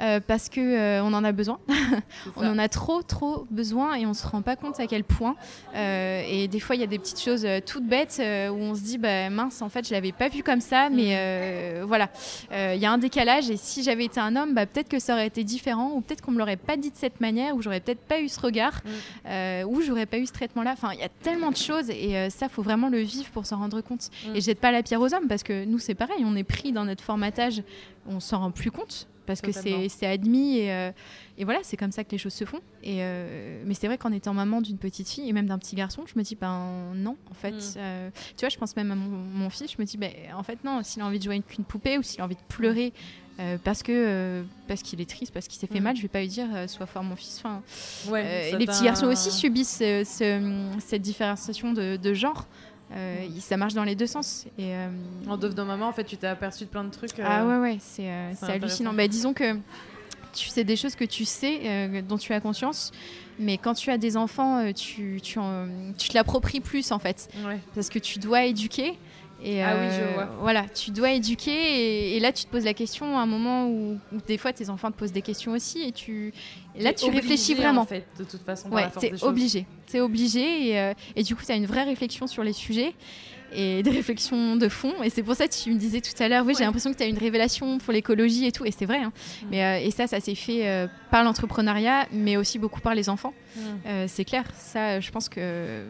euh, parce que euh, on en a besoin. On en a trop trop besoin et on se rend pas compte à quel point euh, et des fois il y a des petites choses toutes bêtes où on se dit bah mince en fait je l'avais pas vu comme ça mais mm. voilà. Il y a un décalage et si j'avais été un homme bah, peut-être que ça aurait été différent ou peut-être qu'on me l'aurait pas dit de cette manière ou j'aurais peut-être pas eu ce regard mm. ou j'aurais pas eu ce traitement là enfin il y a tellement de choses et ça faut vraiment le vivre pour s'en rendre compte Mm. Et jette pas la pierre aux hommes parce que nous, c'est pareil, on est pris dans notre formatage, on s'en rend plus compte parce que c'est admis et, euh, et voilà, c'est comme ça que les choses se font. Et euh, mais c'est vrai qu'en étant maman d'une petite fille et même d'un petit garçon, je me dis ben non, en fait, mm. euh, tu vois, je pense même à mon, fils, je me dis ben en fait non, s'il a envie de jouer avec une poupée ou s'il a envie de pleurer parce que parce qu'il est triste, parce qu'il s'est fait mm. mal, je vais pas lui dire sois fort mon fils. Enfin, les petits garçons aussi subissent cette différenciation de, de genre. Euh, ça marche dans les deux sens. Et, euh, en devenant maman, en fait, tu t'es aperçu de plein de trucs. Ah ouais, ouais, c'est euh, hallucinant. Bah, disons que tu sais des choses que tu sais, dont tu as conscience, mais quand tu as des enfants, tu, tu, tu te l'appropries plus en fait. Parce que tu dois éduquer. Et ah oui, je euh, vois. Voilà, tu dois éduquer et, là tu te poses la question à un moment où, des fois tes enfants te posent des questions aussi et tu là tu réfléchis vraiment. En fait, de toute façon, ouais, c'est obligé, c'est obligé et, euh, et, du coup tu as une vraie réflexion sur les sujets et des réflexions de fond. Et c'est pour ça que tu me disais tout à l'heure, oui, j'ai l'impression que tu as une révélation pour l'écologie et tout, et c'est vrai. Hein. Mais, et ça, ça s'est fait par l'entrepreneuriat, mais aussi beaucoup par les enfants. c'est clair, ça, je pense que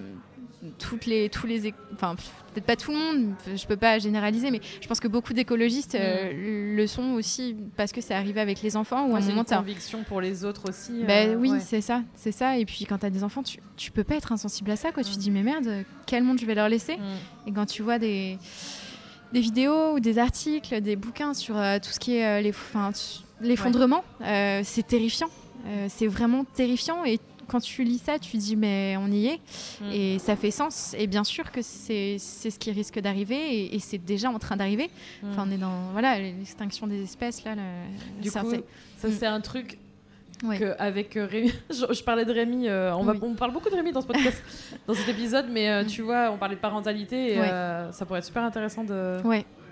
toutes les, tous les, enfin peut-être pas tout le monde, je peux pas généraliser, mais je pense que beaucoup d'écologistes euh, mm. le sont aussi parce que c'est arrivé avec les enfants ou à un moment. Une conviction pour les autres aussi. Ben oui, c'est ça, c'est ça. Et puis quand tu as des enfants, tu, tu peux pas être insensible à ça, quoi. Tu te mm. dis mais merde, quel monde je vais leur laisser? Mm. Et quand tu vois des des vidéos ou des articles, des bouquins sur euh, tout ce qui est les, l'effondrement, c'est terrifiant. c'est vraiment terrifiant et quand tu lis ça, tu dis mais on y est mm. et ça fait sens. Et bien sûr que c'est ce qui risque d'arriver et, c'est déjà en train d'arriver. Mm. Enfin, on est dans voilà l'extinction des espèces là. du coup, ça mm. c'est un truc que avec euh, Rémi, je, parlais de Rémi, euh, on, va, on, parle beaucoup de Rémi dans ce podcast, dans cet épisode, mais euh, tu vois, on parlait de parentalité et ça pourrait être super intéressant de,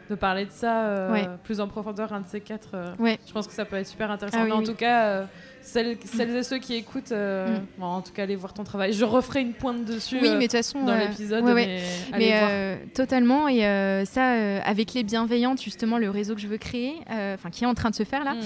de parler de ça plus en profondeur, un de ces quatre. Je pense que ça peut être super intéressant. Ah mais en tout cas, celles, et ceux qui écoutent, euh, mm. en tout cas, allez voir ton travail. Je referai une pointe dessus oui, mais façon, dans euh, l'épisode. mais, euh, totalement. Et ça, avec les bienveillantes, justement, le réseau que je veux créer, enfin qui est en train de se faire là. Mm.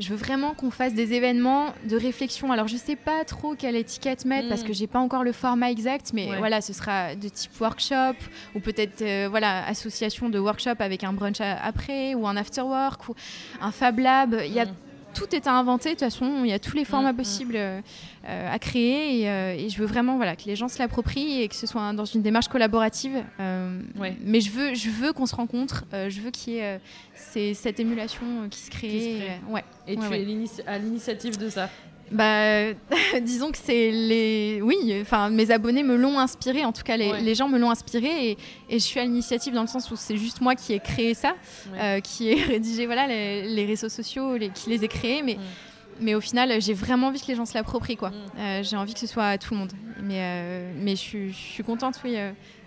Je veux vraiment qu'on fasse des événements de réflexion. Alors, je sais pas trop quelle étiquette mettre parce mm. que j'ai pas encore le format exact, mais voilà, ce sera de type workshop ou peut-être voilà association de workshop avec un brunch après ou un after work ou un fab lab. Il y a tout est à inventer. De toute façon, il y a tous les formats mm, mm. possibles euh, à créer. Euh, et, je veux vraiment voilà, que les gens se l'approprient et que ce soit dans une démarche collaborative. Euh, mais je veux, je veux qu'on se rencontre. je veux qu'il y ait cette émulation qui se crée. ouais. Et tu es à l'initiative de ça bah, disons que c'est les. Oui, enfin, mes abonnés me l'ont inspiré. En tout cas, les, gens me l'ont inspiré et, et, je suis à l'initiative dans le sens où c'est juste moi qui ai créé ça, euh, qui ai rédigé voilà les, réseaux sociaux, les, qui les ai créés, mais. Mais au final, j'ai vraiment envie que les gens se l'approprient, quoi. Euh, j'ai envie que ce soit à tout le monde. Mais, euh, mais je, je, suis contente, oui,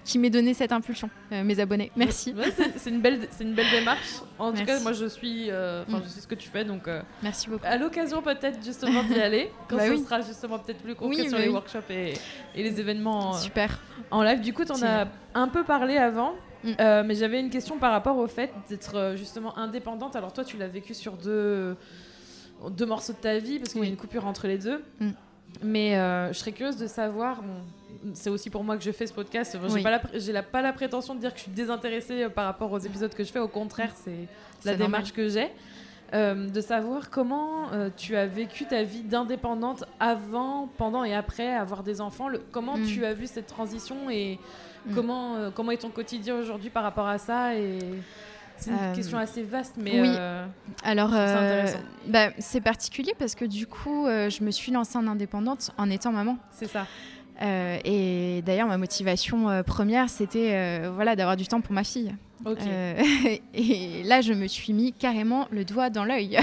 qui m'ait donné cette impulsion, euh, mes abonnés. Merci. c'est une belle, c'est une belle démarche. En tout cas, moi, je suis, euh, enfin, je sais ce que tu fais, donc. Euh, Merci beaucoup. À l'occasion peut-être justement d'y aller, quand bah ce sera justement peut-être plus concret sur les workshops et, et, les événements. Super. En live. Du coup, tu en as un peu parlé avant. Mm. mais j'avais une question par rapport au fait d'être justement indépendante. Alors toi, tu l'as vécu sur deux, deux morceaux de ta vie parce qu'il y a une coupure entre les deux. Mm. Mais je serais curieuse de savoir, c'est aussi pour moi que je fais ce podcast. J'ai pas, la, pas la prétention de dire que je suis désintéressée euh, par rapport aux épisodes que je fais. Au contraire, c'est la démarche que j'ai. Euh, de savoir comment euh, tu as vécu ta vie d'indépendante avant, pendant et après avoir des enfants. comment mm. tu as vu cette transition et mm. comment, comment est ton quotidien aujourd'hui par rapport à ça et... C'est une question assez vaste, mais oui. alors bah, c'est particulier parce que du coup, je me suis lancée en indépendante en étant maman. C'est ça. Euh, et d'ailleurs, ma motivation euh, première, c'était euh, voilà, d'avoir du temps pour ma fille. et là, je me suis mis carrément le doigt dans l'œil.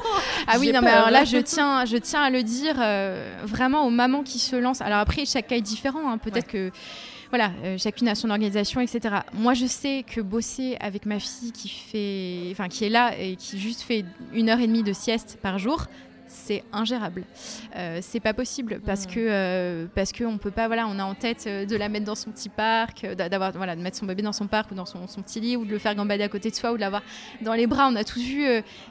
ah oui, non, mais alors là, je tiens, je tiens à le dire vraiment aux mamans qui se lancent. Alors après, chaque cas est différent. Hein. Peut-être que voilà, chacune a son organisation, etc. Moi, je sais que bosser avec ma fille qui fait, enfin, qui est là et qui juste fait une heure et demie de sieste par jour, c'est ingérable. Euh, c'est pas possible parce que euh, parce que on peut pas voilà on a en tête euh, de la mettre dans son petit parc, d'avoir voilà de mettre son bébé dans son parc ou dans son, petit lit ou de le faire gambader à côté de soi ou de l'avoir dans les bras. On a tous vu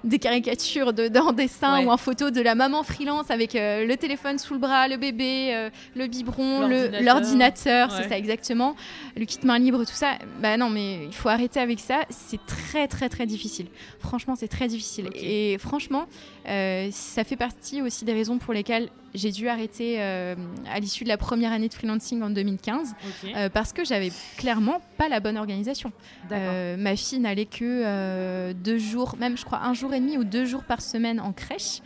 des caricatures de, en dessin ou en photo de la maman freelance avec le téléphone sous le bras, le bébé, le biberon, l'ordinateur, c'est ça exactement, le kit main libre, tout ça. Bah non mais il faut arrêter avec ça. C'est très très très difficile. Franchement c'est très difficile et franchement ça fait fait partie aussi des raisons pour lesquelles j'ai dû arrêter euh, à l'issue de la première année de freelancing en 2015 euh, parce que j'avais clairement pas la bonne organisation. Euh, ma fille n'allait que deux jours, même je crois un jour et demi ou deux jours par semaine en crèche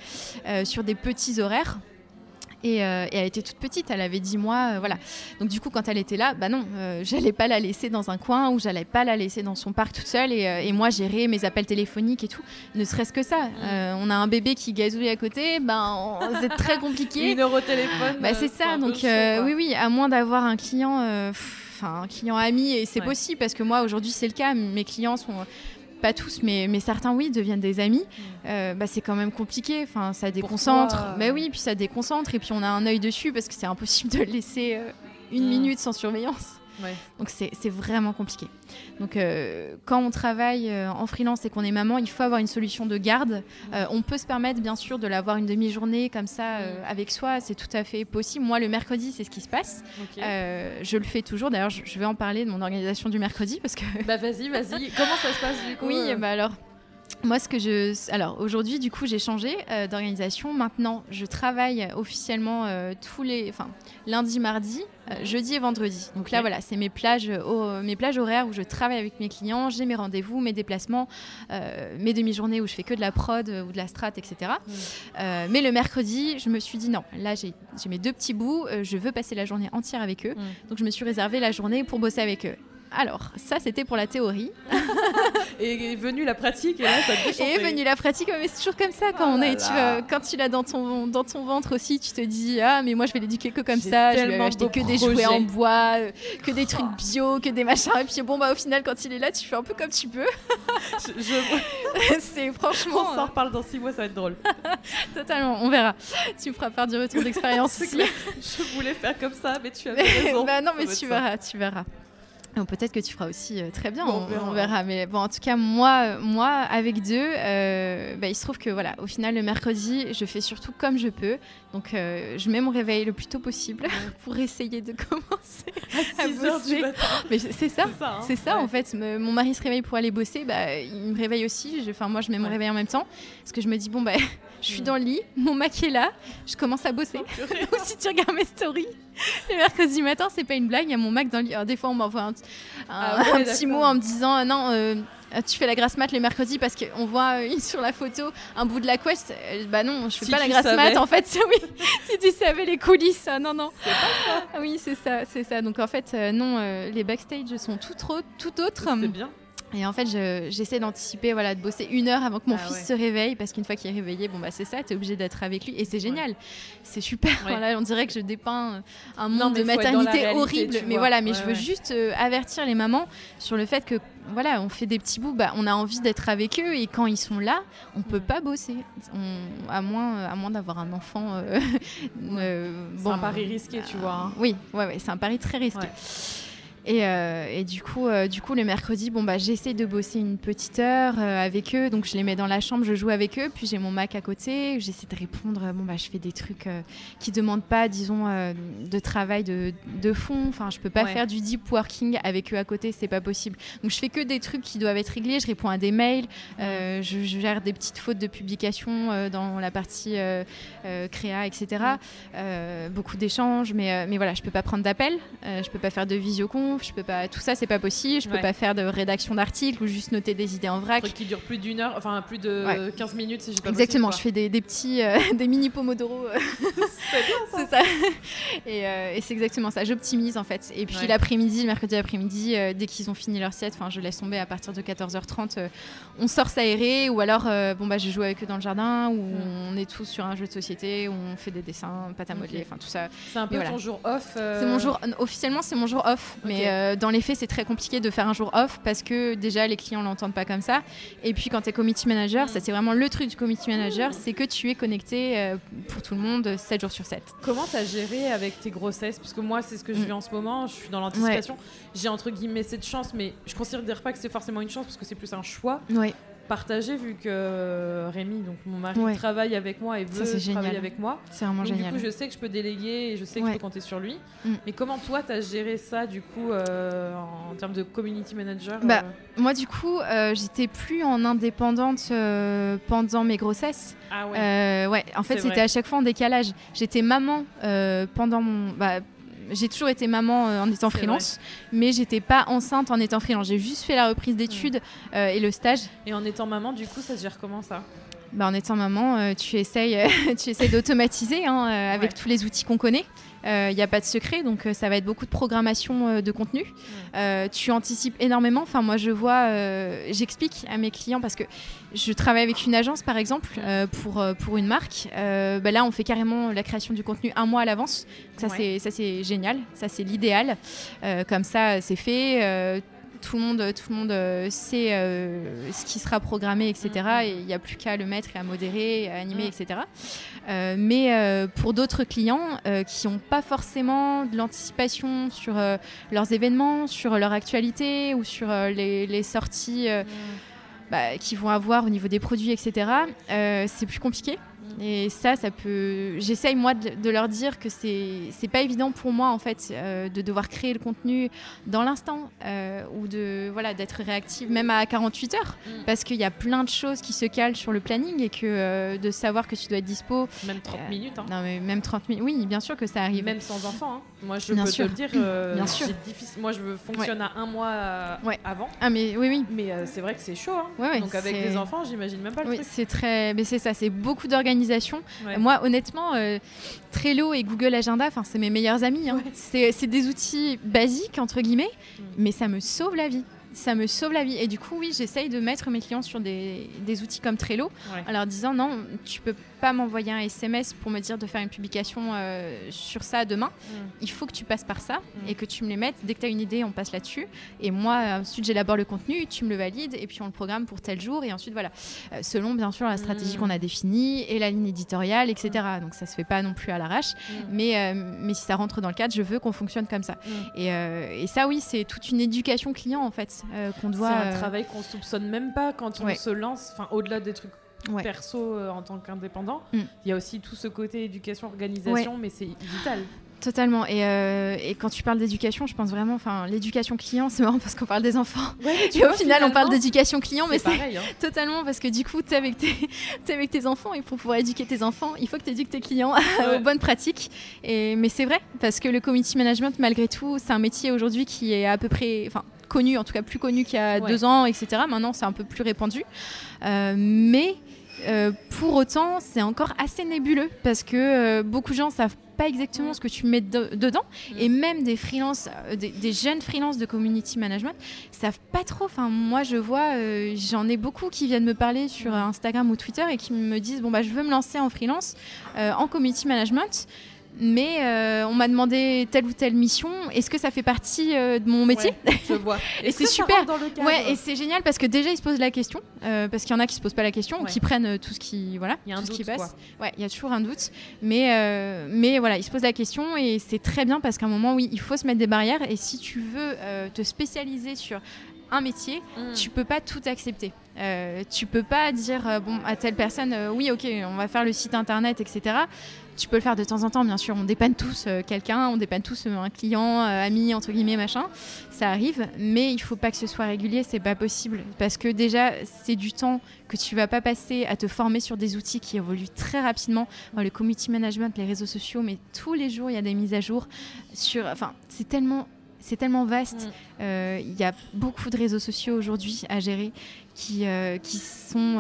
sur des petits horaires euh, et, elle était toute petite, elle avait 10 mois, euh, voilà. Donc du coup, quand elle était là, bah non, euh, j'allais pas la laisser dans un coin ou j'allais pas la laisser dans son parc toute seule et, moi gérer mes appels téléphoniques et tout. Ne serait-ce que ça. Mm. on a un bébé qui gazouille à côté, ben c'est très compliqué. Une au téléphone. Bah, c'est ça. Donc oui, oui, à moins d'avoir un client. Enfin, un client ami, et c'est possible parce que moi aujourd'hui c'est le cas, mes clients sont pas tous, mais, mais certains, oui, deviennent des amis, mm. euh, bah, c'est quand même compliqué. Enfin, ça déconcentre. Mais oui, puis ça déconcentre. Et puis on a un œil dessus parce que c'est impossible de le laisser euh, une mm. minute sans surveillance. Donc c'est vraiment compliqué. Donc quand on travaille en freelance et qu'on est maman, il faut avoir une solution de garde. on peut se permettre bien sûr de l'avoir une demi-journée comme ça avec soi, c'est tout à fait possible. Moi le mercredi, c'est ce qui se passe. je le fais toujours. D'ailleurs, je vais en parler de mon organisation du mercredi parce que. Bah vas-y, vas-y. Comment ça se passe du coup Oui, bah alors moi, ce que je. Alors, aujourd'hui, du coup, j'ai changé euh, d'organisation. Maintenant, je travaille officiellement euh, tous les. Enfin, lundi, mardi, euh, jeudi et vendredi. Donc là, voilà, c'est mes plages, mes plages horaires où je travaille avec mes clients, j'ai mes rendez-vous, mes déplacements, mes demi-journées où je fais que de la prod ou de la strat, etc. mais le mercredi, je me suis dit non, là, j'ai mes deux petits bouts, je veux passer la journée entière avec eux. Donc, je me suis réservé la journée pour bosser avec eux. Alors, ça, c'était pour la théorie. et est venue la pratique, et là, ça te Et est venue la pratique, mais c'est toujours comme ça quand oh on est. Tu, quand tu l'as dans ton, dans ton ventre aussi, tu te dis Ah, mais moi, je vais l'éduquer que comme ça. Je vais acheter que des jouets en bois, euh, que des trucs bio, que des machins. Et puis, bon, bah, au final, quand il est là, tu fais un peu comme tu peux. je... c'est franchement. On s'en reparle dans six mois, ça va être drôle. Totalement, on verra. Tu feras part du retour d'expérience je voulais faire comme ça, mais tu avais raison. bah, non, mais tu verras, tu verras. Peut-être que tu feras aussi euh, très bien, on, verra. Mais bon, en tout cas, moi, moi avec deux, euh, bah, il se trouve que voilà, au final, le mercredi, je fais surtout comme je peux. Donc, euh, je mets mon réveil le plus tôt possible pour essayer de commencer à, bosser. Mais c'est ça, c'est ça, hein. en fait. mon mari se réveille pour aller bosser, bah, il me réveille aussi. Enfin, moi, je mets mon réveil en même temps parce que je me dis bon bah, je suis dans le lit, mon Mac est là, je commence à bosser. Ou si tu regardes mes stories, le mercredi matin, c'est pas une blague, il y a mon Mac dans le lit. Alors, des fois, on m'envoie un, ah petit mot en me disant euh, non. Euh, tu fais la grasse mat les mercredis parce qu'on voit euh, sur la photo un bout de la quest. bah non, je fais pas la grasse mat en fait. oui, si tu savais les coulisses, non non. Oui, c'est ça, c'est ça. Donc en fait, non, les backstage sont tout, trop, tout autres. C'est bien. Et en fait, j'essaie d'anticiper, voilà, de bosser une heure avant que mon ah fils se réveille, parce qu'une fois qu'il est réveillé, bon bah c'est ça, tu es obligé d'être avec lui, et c'est génial, c'est super. Voilà, on dirait que je dépeins un monde de maternité horrible, mais voilà, mais je veux juste euh, avertir les mamans sur le fait que voilà, on fait des petits bouts, bah, on a envie d'être avec eux, et quand ils sont là, on peut pas bosser, à moins, à moins d'avoir un enfant. Euh, euh, c'est un pari risqué, tu vois. Hein. Oui, ouais, ouais, c'est un pari très risqué. Euh, et, du, coup, euh, du coup, le mercredi, bon, bah, j'essaie de bosser une petite heure euh, avec eux. Donc, je les mets dans la chambre, je joue avec eux. Puis, j'ai mon Mac à côté. J'essaie de répondre. Bon, bah, je fais des trucs qui ne demandent pas, disons, de travail de, de, fond. Enfin, je peux pas faire du deep working avec eux à côté. C'est pas possible. Donc, je fais que des trucs qui doivent être réglés. Je réponds à des mails. Je, je, gère des petites fautes de publication dans la partie créa, etc. beaucoup d'échanges. Mais, mais voilà, je peux pas prendre d'appel. je peux pas faire de visioconf je peux pas, tout ça c'est pas possible, je peux pas faire de rédaction d'articles ou juste noter des idées en vrac. Un truc qui dure plus d'une heure, enfin plus de 15 minutes si j'ai pas Exactement, je fais des, des petits, euh, des mini pomodoro. Euh. c'est ça. Et, euh, et c'est exactement ça, j'optimise en fait. Et puis l'après-midi, le mercredi après-midi, dès qu'ils ont fini leur set, enfin je laisse tomber à partir de 14h30, on sort s'aérer ou alors bon bah je joue avec eux dans le jardin ou on est tous sur un jeu de société où on fait des dessins, pâte à modeler, enfin tout ça. C'est un peu ton jour off. C'est mon jour, officiellement c'est mon jour off, mais euh, dans les faits, c'est très compliqué de faire un jour off parce que déjà, les clients l'entendent pas comme ça. Et puis, quand tu es committee manager, ça, c'est vraiment le truc du committee manager, c'est que tu es connecté euh, pour tout le monde 7 jours sur 7. Comment tu as géré avec tes grossesses? Parce que moi, c'est ce que je mm. vis en ce moment. Je suis dans l'anticipation. J'ai entre guillemets cette chance, mais je considère pas que c'est forcément une chance parce que c'est plus un choix. Ouais partagé vu que Rémi, donc mon mari, travaille avec moi et veut travailler avec moi. C'est vraiment génial. Du coup, je sais que je peux déléguer et je sais que je peux compter sur lui. Mm. Mais comment toi, tu as géré ça du coup euh, en termes de community manager bah, euh Moi, du coup, euh, j'étais plus en indépendante pendant mes grossesses. Ah ouais. ouais. En fait, c'était à chaque fois en décalage. J'étais maman pendant mon. Bah, j'ai toujours été maman euh, en étant freelance, mais j'étais pas enceinte en étant freelance. J'ai juste fait la reprise d'études euh, et le stage. Et en étant maman, du coup, ça se gère comment ça? Bah, en étant maman, euh, tu essayes, tu essayes d'automatiser hein, avec tous les outils qu'on connaît. Il euh, n'y a pas de secret, donc euh, ça va être beaucoup de programmation euh, de contenu. tu anticipes énormément. Enfin, moi, je vois, j'explique à mes clients parce que je travaille avec une agence, par exemple, pour, pour une marque. Bah là, on fait carrément la création du contenu un mois à l'avance. Ça, c'est génial. Ça, c'est l'idéal. comme ça, c'est fait tout le monde, tout le monde sait ce qui sera programmé, etc. Mm. Et il n'y a plus qu'à le mettre et à modérer, à animer, mm. etc. mais pour d'autres clients qui n'ont pas forcément de l'anticipation sur leurs événements, sur leur actualité ou sur les, sorties mm. bah, qu'ils vont avoir au niveau des produits, etc., c'est plus compliqué. Et ça, ça peut. J'essaye moi de, leur dire que c'est c'est pas évident pour moi en fait euh, de devoir créer le contenu dans l'instant euh, ou de voilà d'être réactive même à 48 heures mm. parce qu'il y a plein de choses qui se calent sur le planning et que euh, de savoir que tu dois être dispo. Même 30 minutes. Hein. Non mais même 30 minutes. Oui, bien sûr que ça arrive. Même sans enfant. Hein. Moi, je peux te le dire. bien sûr. Difficile. Moi, je fonctionne à un mois avant. Ah mais oui oui. Mais c'est vrai que c'est chaud. Hein. Donc avec des enfants, j'imagine même pas le oui, truc. C'est très. Mais c'est ça. C'est beaucoup d'organisation moi, honnêtement, euh, Trello et Google Agenda, c'est mes meilleurs amis. Hein. C'est des outils basiques, entre guillemets, mm. mais ça me sauve la vie ça me sauve la vie. Et du coup, oui, j'essaye de mettre mes clients sur des, des outils comme Trello en leur disant non, tu peux pas m'envoyer un SMS pour me dire de faire une publication euh, sur ça demain. Mm. Il faut que tu passes par ça mm. et que tu me les mettes. Dès que tu as une idée, on passe là-dessus. Et moi, ensuite, j'élabore le contenu, tu me le valides et puis on le programme pour tel jour. Et ensuite, voilà, euh, selon bien sûr la stratégie mm. qu'on a définie et la ligne éditoriale, etc. Donc ça se fait pas non plus à l'arrache. Mais, euh, mais si ça rentre dans le cadre, je veux qu'on fonctionne comme ça. Et, et, ça, oui, c'est toute une éducation client en fait qu'on doit. C'est un travail qu'on soupçonne même pas quand on se lance, enfin au-delà des trucs perso euh, en tant qu'indépendant. Mm. Il y a aussi tout ce côté éducation, organisation, mais c'est vital. Totalement. Et, euh, et, quand tu parles d'éducation, je pense vraiment, enfin, l'éducation client, c'est marrant parce qu'on parle des enfants. et au final, on parle d'éducation client, mais c'est hein. totalement parce que du coup, tu es, avec tes, es avec tes enfants et pour pouvoir éduquer tes enfants, il faut que tu éduques tes clients aux bonnes pratiques. Et, mais c'est vrai parce que le community management, malgré tout, c'est un métier aujourd'hui qui est à peu près, enfin, connu, en tout cas plus connu qu'il y a deux ans, etc. Maintenant, c'est un peu plus répandu. Euh, mais euh, pour autant, c'est encore assez nébuleux parce que euh, beaucoup de gens savent pas exactement ce que tu mets dedans mm. et même des freelances, euh, des, jeunes freelances de community management savent pas trop. Enfin, moi, je vois, j'en ai beaucoup qui viennent me parler sur Instagram ou Twitter et qui me disent bon bah je veux me lancer en freelance en community management mais euh, on m'a demandé telle ou telle mission. Est-ce que ça fait partie euh, de mon métier Je vois. et c'est super. Dans le ouais, et c'est génial parce que déjà ils se posent la question, euh, parce qu'il y en a qui se posent pas la question, ou qui prennent tout ce qui voilà, il y a un doute, qui passe. Ouais, il y a toujours un doute, mais mais voilà, ils se posent la question et c'est très bien parce qu'à un moment, oui, il faut se mettre des barrières. Et si tu veux te spécialiser sur un métier, mm. tu peux pas tout accepter. Euh, tu peux pas dire bon à telle personne oui ok on va faire le site internet etc tu peux le faire de temps en temps, bien sûr. On dépanne tous euh, quelqu'un, on dépanne tous euh, un client, euh, ami, entre guillemets, machin. Ça arrive, mais il faut pas que ce soit régulier, c'est pas possible. Parce que déjà, c'est du temps que tu vas pas passer à te former sur des outils qui évoluent très rapidement. le community management, les réseaux sociaux, mais tous les jours, il y a des mises à jour. Sur, enfin, c'est tellement c'est tellement vaste. Mm. Il y a beaucoup de réseaux sociaux aujourd'hui à gérer qui, qui sont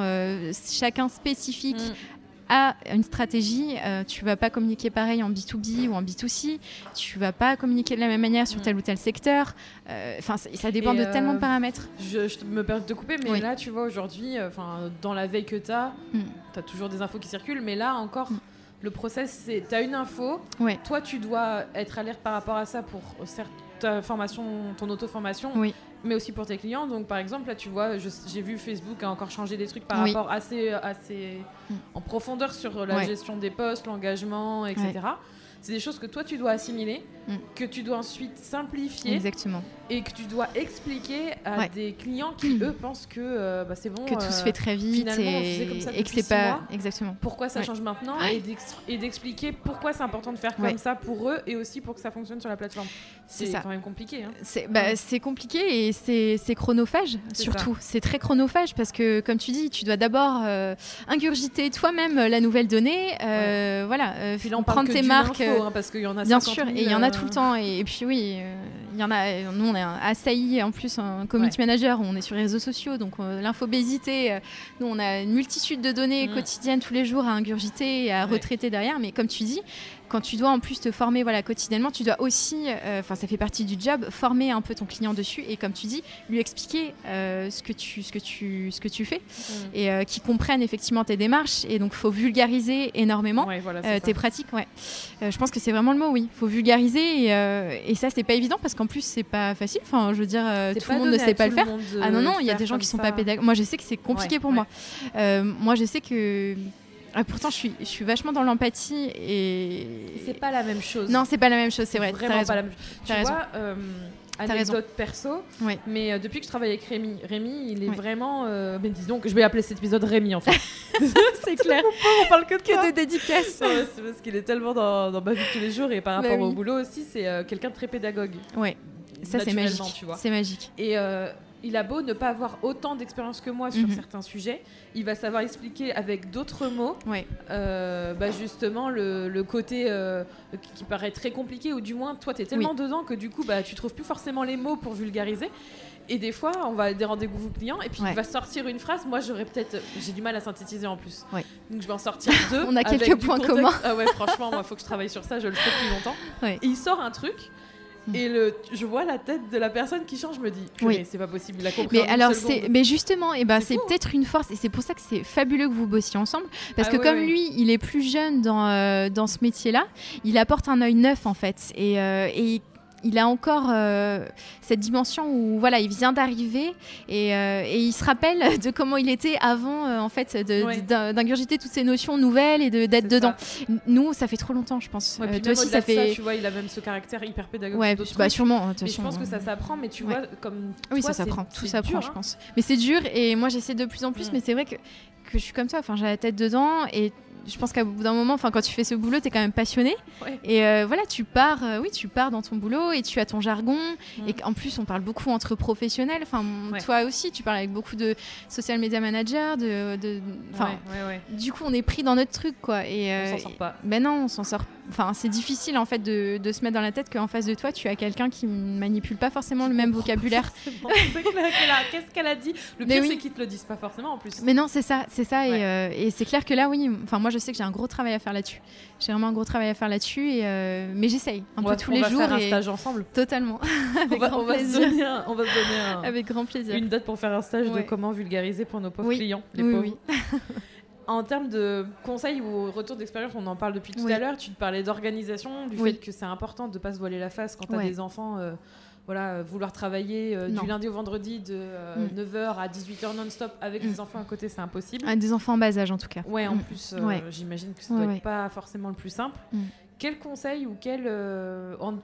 chacun spécifiques mm a une stratégie. Euh, tu vas pas communiquer pareil en B2B ou en B2C. Tu vas pas communiquer de la même manière sur mm. tel ou tel secteur. Euh, enfin, ça, dépend de tellement de euh, paramètres. Je, me permets de te couper, mais là, tu vois, aujourd'hui, enfin, dans la veille que tu as, mm. tu as toujours des infos qui circulent, mais là encore. Mm. Le process, c'est tu as une info, toi tu dois être alerte par rapport à ça pour ta formation, ton auto-formation, oui mais aussi pour tes clients. Donc, par exemple, là, tu vois, j'ai vu Facebook a encore changé des trucs par rapport assez, assez mm. en profondeur sur la gestion des postes, l'engagement, etc. C'est des choses que toi, tu dois assimiler, mm. que tu dois ensuite simplifier. Exactement. Et que tu dois expliquer à des clients qui, eux, pensent que euh, bah, c'est bon. Que tout se fait très vite et, comme ça et que c'est pas. Exactement. Pourquoi ça change maintenant et d'expliquer pourquoi c'est important de faire comme ça pour eux et aussi pour que ça fonctionne sur la plateforme. C'est quand même compliqué. Hein. C'est bah, compliqué et c'est chronophage, surtout. C'est très chronophage parce que, comme tu dis, tu dois d'abord euh, ingurgiter toi-même la nouvelle donnée. Euh, voilà. Puis là, on prendre tes marques. Hein, parce qu'il y en a Bien sûr, et il y en a tout le temps. Et, puis oui, euh, il y en a. Nous, on est assailli en plus un community manager. On est sur les réseaux sociaux, donc euh, l'infobésité. Euh, nous, on a une multitude de données mm. quotidiennes tous les jours à ingurgiter et à retraiter derrière. Mais comme tu dis, quand tu dois en plus te former voilà, quotidiennement, tu dois aussi, enfin ça fait partie du job, former un peu ton client dessus et comme tu dis, lui expliquer ce, que tu, ce, que tu, ce que tu fais mm. et qu'il comprenne effectivement tes démarches. Et donc, il faut vulgariser énormément tes pratiques. Ouais. je pense que c'est vraiment le mot, oui. Il faut vulgariser et, et ça, c'est pas évident parce qu'en plus, c'est pas facile. Enfin, je veux dire, tout le monde ne sait pas le faire. Ah non, non, il y a des gens qui sont pas pédagogues. Moi, je sais que c'est compliqué pour moi. moi, je sais que ah, pourtant, je suis, je suis vachement dans l'empathie et. C'est pas la même chose. Non, c'est pas la même chose, c'est vrai. Vraiment pas la même chose. Tu vois, euh, anecdote perso, mais euh, depuis que je travaille avec Rémi, Rémi, il est vraiment. Euh, mais disons que je vais appeler cet épisode Rémi en fait. c'est clair. on parle que de, que de dédicaces. c'est parce qu'il est tellement dans, dans, ma vie tous les jours et par bah rapport au boulot aussi, c'est euh, quelqu'un de très pédagogue. Ouais. Ça, c'est magique. C'est magique. Et il a beau ne pas avoir autant d'expérience que moi sur mhm. certains sujets, il va savoir expliquer avec d'autres mots, euh, bah justement le, côté euh, qui, paraît très compliqué, ou du moins toi tu es tellement dedans que du coup bah, tu trouves plus forcément les mots pour vulgariser. Et des fois, on va à des rendez-vous clients et puis il va sortir une phrase. Moi, j'aurais peut-être. J'ai du mal à synthétiser en plus. Donc, je vais en sortir deux. on a quelques points communs. Ah ouais, franchement, il faut que je travaille sur ça. Je le fais depuis longtemps. Et il sort un truc. Et le, je vois la tête de la personne qui change, je me dis, oui. c'est pas possible. Mais alors, c'est, mais justement, et eh ben, c'est, peut-être une force, et c'est pour ça que c'est fabuleux que vous bossiez ensemble, parce ah que comme lui, il est plus jeune dans, euh, dans ce métier-là, il apporte un œil neuf en fait, et, euh, et il a encore euh, cette dimension où voilà, il vient d'arriver et, euh, il se rappelle de comment il était avant euh, en fait d'ingurgiter toutes ces notions nouvelles et d'être dedans. Nous, ça fait trop longtemps, je pense. toi aussi, ça fait. tu vois, il a même ce caractère hyper pédagogique. Ouais, bah, sûrement. Mais je pense que ça s'apprend, mais tu vois, comme oui, ça s'apprend. Tout s'apprend, je hein. pense. Mais c'est dur et moi, j'essaie de plus en plus. Mm. Mais c'est vrai que que je suis comme ça. Enfin, j'ai la tête dedans et je pense qu'à bout d'un moment, enfin, quand tu fais ce boulot, tu es quand même passionné. Et euh, voilà, tu pars, euh, oui, tu pars dans ton boulot et tu as ton jargon. Mm. Et en plus, on parle beaucoup entre professionnels. Enfin, toi aussi, tu parles avec beaucoup de social media managers. De, de du coup, on est pris dans notre truc, quoi. Et, euh, on s'en sort pas. Ben non, on s'en sort. Enfin, c'est difficile en fait de, de, se mettre dans la tête qu'en face de toi, tu as quelqu'un qui ne manipule pas forcément le même vocabulaire. Qu'est-ce qu'elle a dit? Le pire, c'est qu'ils te le disent pas forcément en plus. Mais non, c'est ça, c'est ça. Et, et c'est clair que là, oui. Enfin, moi, je sais que j'ai un gros travail à faire là-dessus. J'ai vraiment un gros travail à faire là-dessus, et euh, mais j'essaye un peu tous les jours. On va faire un stage ensemble. Totalement. on, va, on, va se donner un, on va se donner un, avec grand plaisir une date pour faire un stage de comment vulgariser pour nos pauvres clients, les oui, pauvres. Oui. en termes de conseils ou retour d'expérience, on en parle depuis tout à l'heure. Tu te parlais d'organisation, du fait que c'est important de ne pas se voiler la face quand tu as des enfants. Euh, voilà, euh, vouloir travailler euh, du lundi au vendredi de 9h euh, mm. à 18h non-stop avec mm. des enfants à côté, c'est impossible. Ah, des enfants en bas âge en tout cas. Ouais, en mm. plus, j'imagine que ce n'est pas forcément le plus simple. Quel conseil ou quel,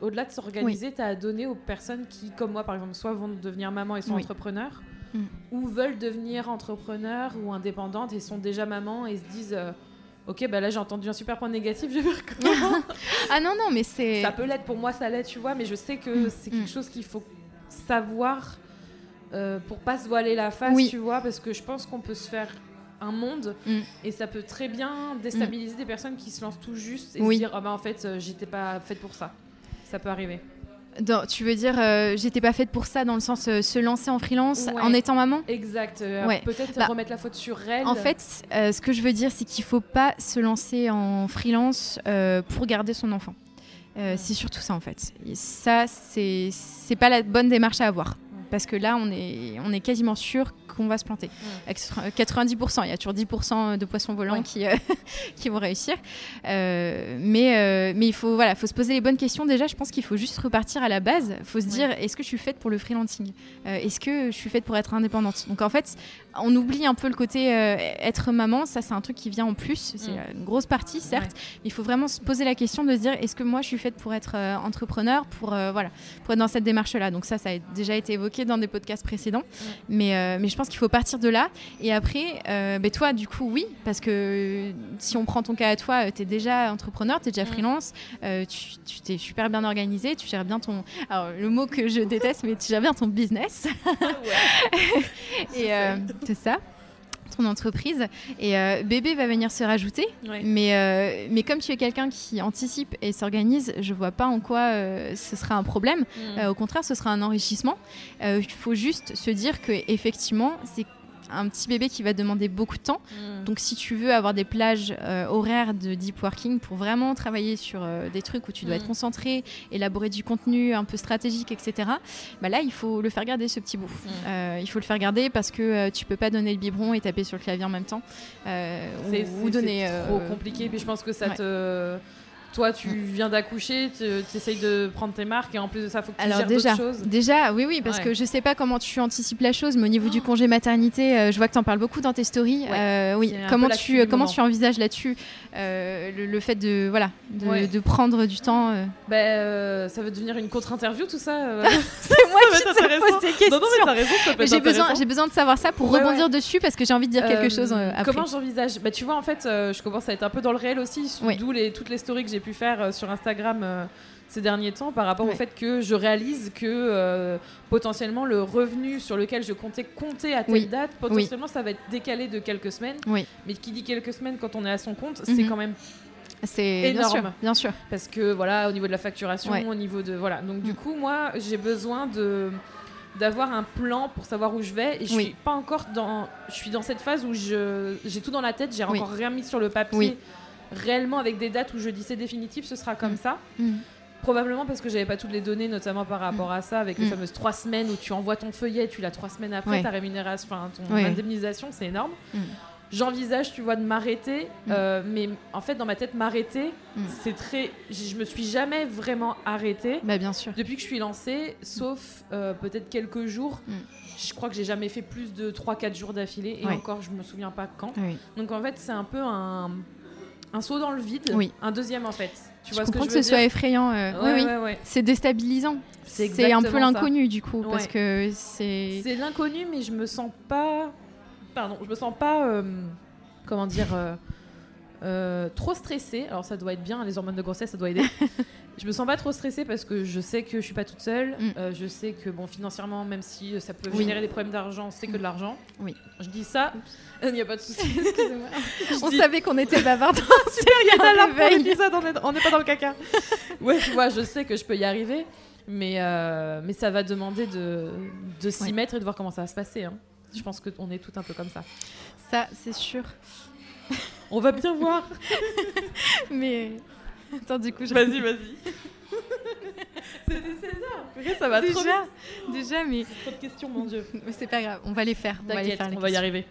au-delà de s'organiser, tu as donné aux personnes qui, comme moi par exemple, soit vont devenir maman et sont entrepreneurs, ou veulent devenir entrepreneurs ou indépendantes et sont déjà maman et se disent Ok, bah là j'ai entendu un super point négatif, je vais voir comment. ah non, non, mais c'est. Ça peut l'être pour moi, ça l'est, tu vois, mais je sais que mm, c'est quelque mm. chose qu'il faut savoir euh, pour pas se voiler la face, tu vois, parce que je pense qu'on peut se faire un monde mm. et ça peut très bien déstabiliser des personnes qui se lancent tout juste et se dire, ah bah en fait, euh, j'étais pas faite pour ça. Ça peut arriver tu veux dire, euh, j'étais pas faite pour ça dans le sens euh, se lancer en freelance en étant maman? Exact. Euh, peut-être bah, remettre la faute sur elle. En fait, ce que je veux dire, c'est qu'il faut pas se lancer en freelance pour garder son enfant. c'est surtout ça en fait. Et ça, c'est pas la bonne démarche à avoir. Parce que là, on est, on est quasiment sûr qu'on va se planter. 90%, il y a toujours 10% de poissons volants qui, euh, qui vont réussir. Euh, mais, euh, mais il faut, voilà, faut se poser les bonnes questions. Déjà, je pense qu'il faut juste repartir à la base. Il faut se dire, est-ce que je suis faite pour le freelancing? Est-ce que je suis faite pour être indépendante? Donc en fait, on oublie un peu le côté être maman. Ça, c'est un truc qui vient en plus. C'est mm. une grosse partie, certes. Il faut vraiment se poser la question de se dire, est-ce que moi, je suis faite pour être entrepreneur, pour, voilà, pour être dans cette démarche-là? Donc ça, ça a déjà été évoqué dans des podcasts précédents. Mm. Mais, mais je pense qu'il faut partir de là. Et après, euh, ben toi, du coup, oui, parce que si on prend ton cas à toi, euh, tu es déjà entrepreneur, tu es déjà mm. freelance, euh, tu t'es super bien organisé, tu gères bien ton. Alors, le mot que je déteste, mais tu gères bien ton business. et c'est ça ton entreprise. Et bébé va venir se rajouter. Mais, mais comme tu es quelqu'un qui anticipe et s'organise je vois pas en quoi ce sera un problème. Mm. au contraire ce sera un enrichissement. Il faut juste se dire que effectivement c'est un petit bébé qui va demander beaucoup de temps. Mm. Donc si tu veux avoir des plages euh, horaires de deep working pour vraiment travailler sur euh, des trucs où tu dois Mm. être concentré, élaborer du contenu un peu stratégique, etc. Bah là, il faut le faire garder ce petit bout. Mm. Euh, il faut le faire garder parce que tu peux pas donner le biberon et taper sur le clavier en même temps. C'est ou, ou c'est- donner. c'est trop compliqué. Puis je pense que ça ouais. te. Toi, tu viens d'accoucher, tu essayes de prendre tes marques et en plus de ça, faut que tu Alors déjà, d'autres choses. déjà, oui, oui, parce Ouais. que je sais pas comment tu anticipes la chose, mais au niveau du congé maternité, euh, je vois que tu en parles beaucoup dans tes stories. Ouais. Euh, oui, comment tu, comment moment. tu envisages là-dessus euh, le, le fait de, voilà, de, Ouais. de prendre du temps euh, ça va devenir une contre-interview tout ça. C'est moi qui te pose des non, non, mais questions. t'as raison, ça peut être J'ai besoin, intéressant. j'ai besoin de savoir ça pour rebondir dessus parce que j'ai envie de dire quelque chose après. Comment j'envisage? Bah tu vois en fait, je commence à être un peu dans le réel aussi, d'où toutes les stories que j'ai pu faire euh, sur Instagram euh, ces derniers temps par rapport au fait que je réalise que euh, potentiellement le revenu sur lequel je comptais compter à telle Oui. date, potentiellement ça va être décalé de quelques semaines. Oui. Mais qui dit quelques semaines quand on est à son compte, c'est Mhm. quand même C'est bien sûr, énorme. bien sûr. parce que voilà au niveau de la facturation, Ouais. au niveau de voilà. Donc du Mm. coup moi j'ai besoin de d'avoir un plan pour savoir où je vais et je suis pas encore dans je suis dans cette phase où je j'ai tout dans la tête j'ai encore rien mis sur le papier. Réellement avec des dates où je dis c'est définitif ce sera comme Mm. ça Mm. probablement parce que j'avais pas toutes les données notamment par rapport à ça avec les Mm. fameuses trois semaines où tu envoies ton feuillet tu l'as trois semaines après Ouais. ta rémunération enfin ton Ouais. indemnisation c'est énorme Mm. J'envisage, tu vois, de m'arrêter, Mm. euh, mais en fait, dans ma tête, m'arrêter, Mm. c'est très. Je je me suis jamais vraiment arrêtée Bah bien sûr. depuis que je suis lancée, sauf euh, peut-être quelques jours. Mm. Je crois que j'ai jamais fait plus de 3-4 jours d'affilée, et Ouais. encore, je me souviens pas quand. Oui. Donc en fait, c'est un peu un, un saut dans le vide, Oui. un deuxième en fait. Tu je vois ce que comprends je que, veux ce soit effrayant. euh, Ouais, oui, oui. ouais, ouais. C'est déstabilisant. C'est un peu l'inconnu du coup, parce que c'est. C'est l'inconnu, mais je me sens pas. Pardon, je me sens pas. euh, comment dire euh, trop stressée. Alors ça doit être bien, les hormones de grossesse, ça doit aider. je me sens pas trop stressée parce que je sais que je suis pas toute seule. Mm. Euh, je sais que bon, financièrement, même si euh, ça peut Oui. générer des problèmes d'argent, c'est que de l'argent. Oui. Je dis ça. Il n'y a pas de souci. Excusez-moi. On dis- savait qu'on était bavard. Super, il y a l'épisode, on est- on n'est pas dans le caca. ouais, tu vois, je sais que je peux y arriver, mais, euh, mais ça va demander de, de s'y Ouais. mettre et de voir comment ça va se passer. hein. Je pense qu'on est tout un peu comme ça. Ça, c'est sûr. On va bien voir. Mais. Attends, du coup, je. Vas-y, vas-y. C'était César. Purée, ça va trop Déjà, vite. déjà, mais Trop de questions, mon dieu. mais c'est pas grave. On va les faire. On va les T'inquiète, faire. les on va y questions.